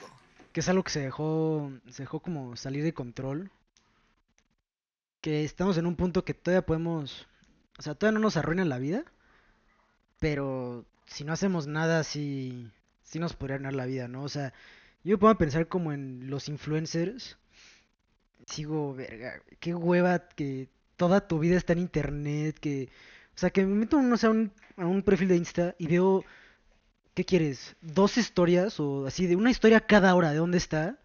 que es algo que se dejó, se dejó como salir de control. Que estamos en un punto que todavía podemos, o sea, todavía no nos arruinan la vida, pero si no hacemos nada, sí, sí nos podría arruinar la vida, ¿no? O sea, yo me pongo a pensar como en los influencers. Sigo, verga, qué hueva que toda tu vida está en internet, que, o sea, que me meto, no sé, a un, a un perfil de Insta y veo ¿Qué quieres? ¿Dos historias? O así, de una historia cada hora, ¿de dónde está?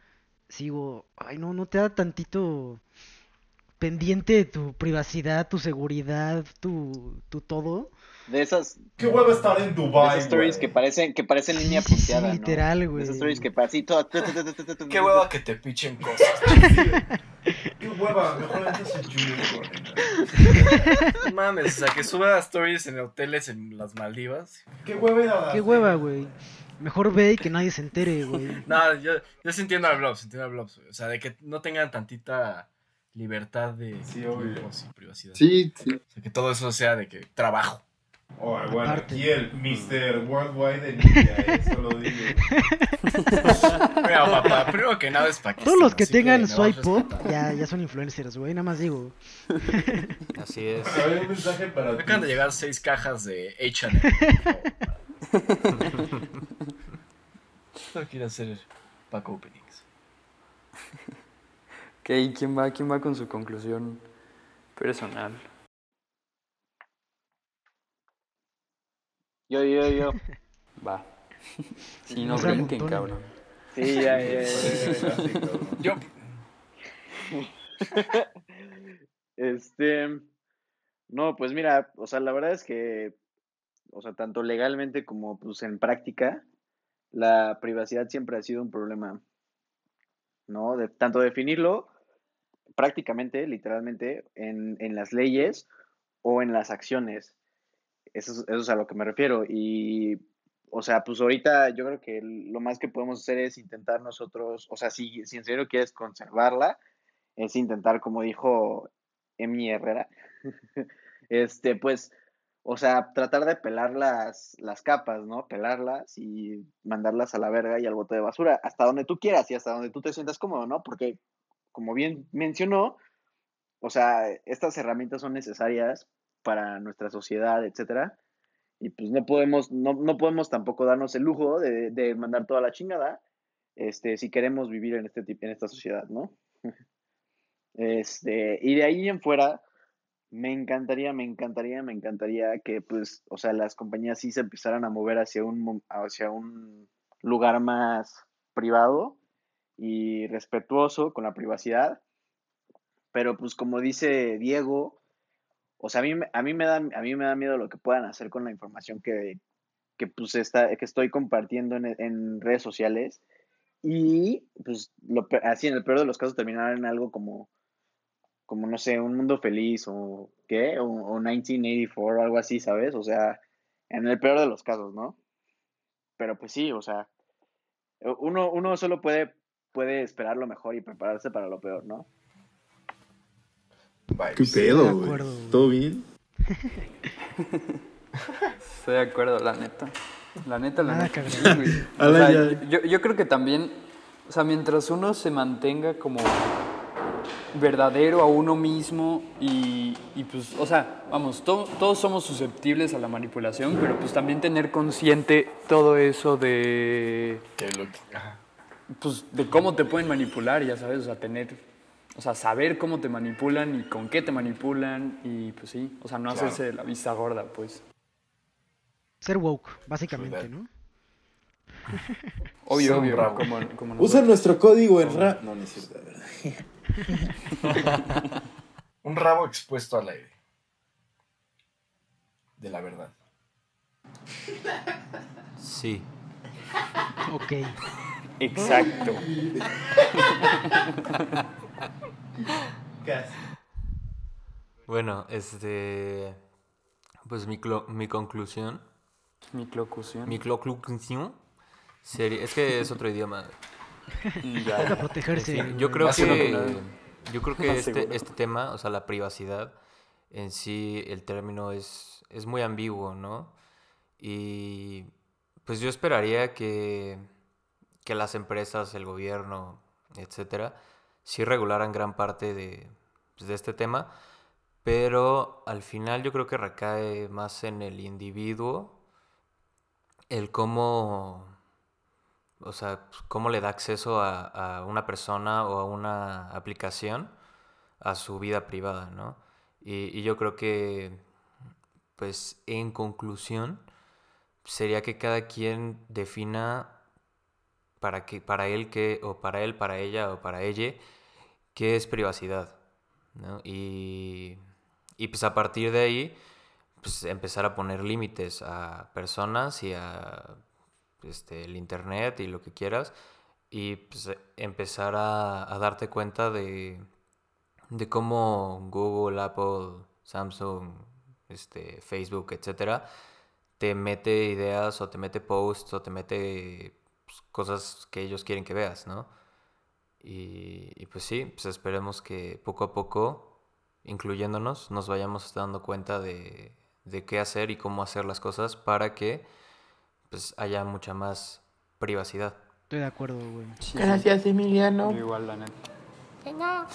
Sigo, ay, no, no te da tantito pendiente de tu privacidad, tu seguridad, tu, tu todo. De esas, ¿Qué huevo estar en de Dubai, esas stories que parecen, que parecen Sí, línea sí, sí, punteada, ¿no? literal, De güey. esas stories que parecen. Qué hueva que te pichen cosas. ¿Qué hueva? Mejor entras en YouTube. No mames, o sea, que suba stories en hoteles en las Maldivas. ¿Qué hueva era? Qué hueva, güey. Mejor ve y que nadie se entere, güey. No, yo, yo sí entiendo a Blobs, entiendo a Blobs, güey. O sea, de que no tengan tantita libertad de Sí, obvio. tiempos y privacidad. Sí, sí. O sea, que todo eso sea de que trabajo. Oh, bueno, Aparte. aquí el Mr. Worldwide de India, eso lo digo. Mira, papá, primero que nada es Pakistán. Todos los que tengan up respetando. ya, ya son influencers, güey. Nada más digo. Así es. Un mensaje para Me acaban de llegar seis cajas de H&M. Solo quiero hacer pack openings. Ok, ¿quién va, ¿quién va con su conclusión personal? Yo, yo, yo. Va. Si no No brinquen, cabrón. Sí, ya, ya, ya. Yo, Este, no, pues mira, o sea, la verdad es que, o sea, tanto legalmente como pues en práctica, la privacidad siempre ha sido un problema, ¿no? De tanto definirlo prácticamente, literalmente, en, en las leyes o en las acciones. Eso es, eso es a lo que me refiero. Y, o sea, pues ahorita yo creo que lo más que podemos hacer es intentar nosotros, o sea, si, si en serio quieres conservarla, es intentar, como dijo Emi Herrera, este, pues, o sea, tratar de pelar las, las capas, ¿no? Pelarlas y mandarlas a la verga y al bote de basura, hasta donde tú quieras y hasta donde tú te sientas cómodo, ¿no? Porque, como bien mencionó, o sea, estas herramientas son necesarias para nuestra sociedad, etcétera, y pues no podemos, no, no podemos tampoco darnos el lujo de, de mandar toda la chingada, este, si queremos vivir en, este, en esta sociedad, ¿no? Este, y de ahí en fuera, me encantaría, me encantaría, me encantaría que, pues, o sea, las compañías sí se empezaran a mover hacia un, hacia un lugar más privado y respetuoso con la privacidad. Pero, pues, como dice Diego, o sea, a mí, a mí, me, da, a mí me da miedo lo que puedan hacer con la información que, que, pues, está, que estoy compartiendo en, redes sociales. Y, pues, lo, así en el peor de los casos terminar en algo como, como no sé, un mundo feliz o qué, o, o 1984 o algo así, ¿sabes? O sea, En el peor de los casos, ¿no? Pero pues sí, o sea, uno, uno solo puede, puede esperar lo mejor y prepararse para lo peor, ¿no? ¿Qué pedo, güey? ¿Todo bien? Estoy de acuerdo, la neta. La neta, la neta. O sea, yo, yo creo que también, o sea, mientras uno se mantenga como verdadero a uno mismo y, y pues, o sea, vamos, todos somos susceptibles a la manipulación, pero pues también tener consciente todo eso de... Pues de cómo te pueden manipular, ya sabes, o sea, tener, o sea, saber cómo te manipulan y con qué te manipulan y pues sí, o sea, no hacerse la vista gorda, pues. Ser woke, básicamente, ¿no? Obvio, obvio. Como, Usa nuestro código en rap. No, no es cierto, verdad. Un rabo expuesto al aire. De la verdad. Sí. Ok. Exacto. Bueno, este. Pues mi, mi conclusión. Mi conclusión. Mi conclusión. Es que es otro idioma. Para protegerse. yo creo que, yo creo que este, este tema, o sea, la privacidad en sí, el término es, es muy ambiguo, ¿no? Y pues yo esperaría que, que las empresas, el gobierno, etcétera, sí regularan gran parte de, pues, de este tema, pero al final yo creo que recae más en el individuo el cómo o sea, pues, cómo le da acceso a, una persona o a una aplicación a su vida privada, ¿no? Y, yo creo que, pues, en conclusión, sería que cada quien defina para, que, para él que, o para él, para ella o para ella, qué es privacidad, ¿no? Y, y pues a partir de ahí, pues empezar a poner límites a personas y a este, el internet y lo que quieras, y pues, empezar a, darte cuenta de, de cómo Google, Apple, Samsung, este, Facebook, etcétera, te mete ideas o te mete posts o te mete cosas que ellos quieren que veas, ¿no? Y, pues sí, pues esperemos que poco a poco, incluyéndonos, nos vayamos dando cuenta de, de qué hacer y cómo hacer las cosas para que pues haya mucha más privacidad. Estoy de acuerdo, güey. Gracias, Emiliano. igual, la neta. Venga.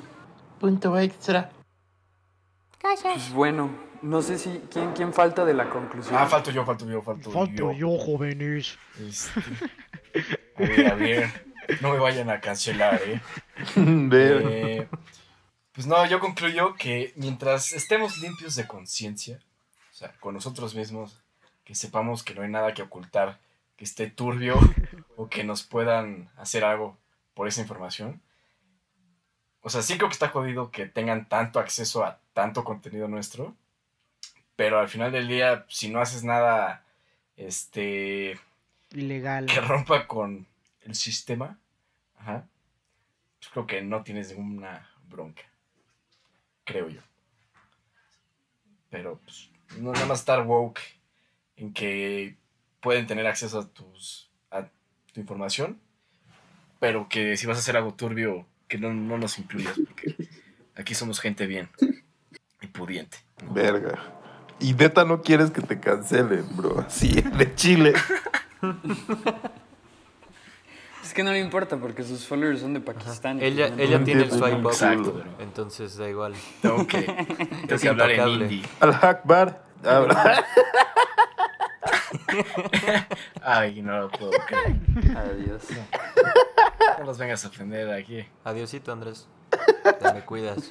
Punto extra. Gracias. Pues bueno, no sé si. ¿quién, ¿Quién falta de la conclusión? Ah, falto yo, falto yo, falto, falto yo. jóvenes. Este, a ver, a ver. No me vayan a cancelar, ¿eh? eh pues no, yo concluyo que mientras estemos limpios de conciencia, o sea, con nosotros mismos, que sepamos que no hay nada que ocultar, que esté turbio o que nos puedan hacer algo por esa información. O sea, sí creo que está jodido que tengan tanto acceso a tanto contenido nuestro, pero al final del día, si no haces nada, este... Ilegal. Que rompa con el sistema, ajá, pues creo que no tienes ninguna bronca, creo yo. Pero, pues, no nada más estar woke en que pueden tener acceso a, tus, a tu información, pero que si vas a hacer algo turbio, que no, nos incluyas, porque aquí somos gente bien y pudiente. Verga. Y neta no quieres que te cancelen, bro. Así, de Chile. Es que no le importa porque sus followers son de Pakistán. Ella, ella tiene el swipe up, entonces da igual. Tengo que, tengo que hablar en hindi. Al Akbar. Ay, no lo puedo creer. Adiós. No nos vengas a ofender aquí. Adiósito, Andrés. Te me cuidas.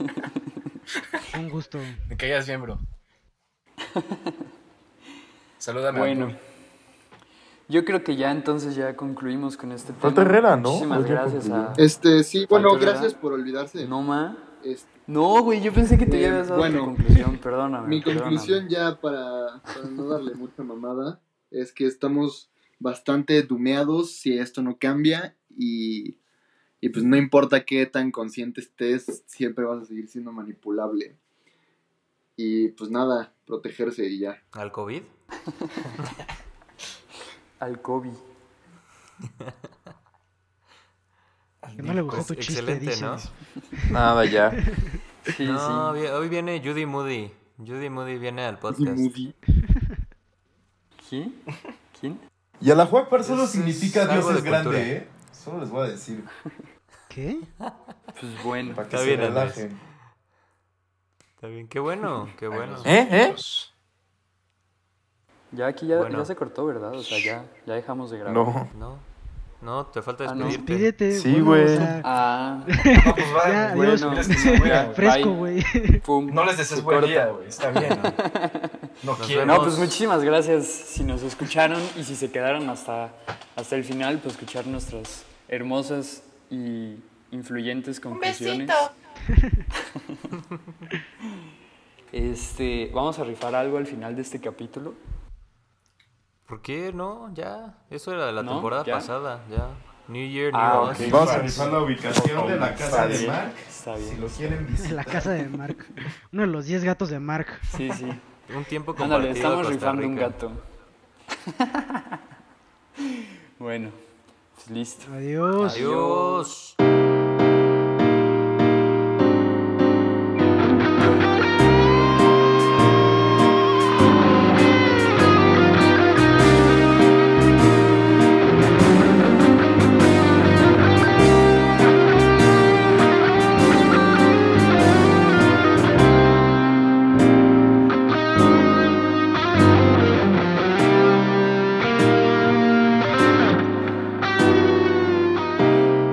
Un gusto. Me caías bien, bro. Salúdame. Bueno. Yo creo que ya entonces ya concluimos con este tema. Falta Herrera, ¿no? Muchísimas gracias a... Este, sí, bueno, gracias por olvidarse. No, ma. Este, no, güey, yo pensé que te eh, habías dado bueno, tu conclusión, perdóname. Mi conclusión ya para, para no darle mucha mamada es que estamos bastante dumeados si esto no cambia y, y pues no importa qué tan consciente estés, siempre vas a seguir siendo manipulable. Y pues nada, protegerse y ya. ¿Al COVID? Al. Que no le gustó Pues, tu chiste, excelente, dice. ¿no? Nada, ya. Sí, no, sí. hoy viene Judy Moody. Judy Moody viene al podcast. ¿Quién? ¿Quién? Y Alahuacbar solo Es- significa es Dios algo es de grande, cultura. ¿eh? Solo les voy a decir. ¿Qué? Pues bueno. Para que Está se bien, Andrés. relajen. Está bien, qué bueno, qué bueno. ¿Eh? ¿Eh? Ya aquí ya, Bueno. ya se cortó, ¿verdad? O sea, ya, ya dejamos de grabar. No. No, no, te falta Ah, no. despedirte. Despídete. Sí, güey. Ah, No, pues va. ya, bueno, Fresco, güey. No les desees se buen corta. día, güey. Está bien. ¿no? Quiero. No, pues muchísimas gracias si nos escucharon y si se quedaron hasta, hasta el final, pues escuchar nuestras hermosas y influyentes Un conclusiones. besito. Este, vamos a rifar algo al final de este capítulo. ¿Por qué no? Ya, eso era de la ¿No? temporada ¿Ya? pasada, ya. New Year, New Ah, Us. ok. Vamos a revisar la ubicación de la casa de bien, Mark. está Si bien. lo quieren En visitar. la casa de Mark. Uno de los 10 gatos de Mark. Sí, sí. Un tiempo compartido Ándale, estamos rifando un gato. bueno, pues listo. Adiós. Adiós.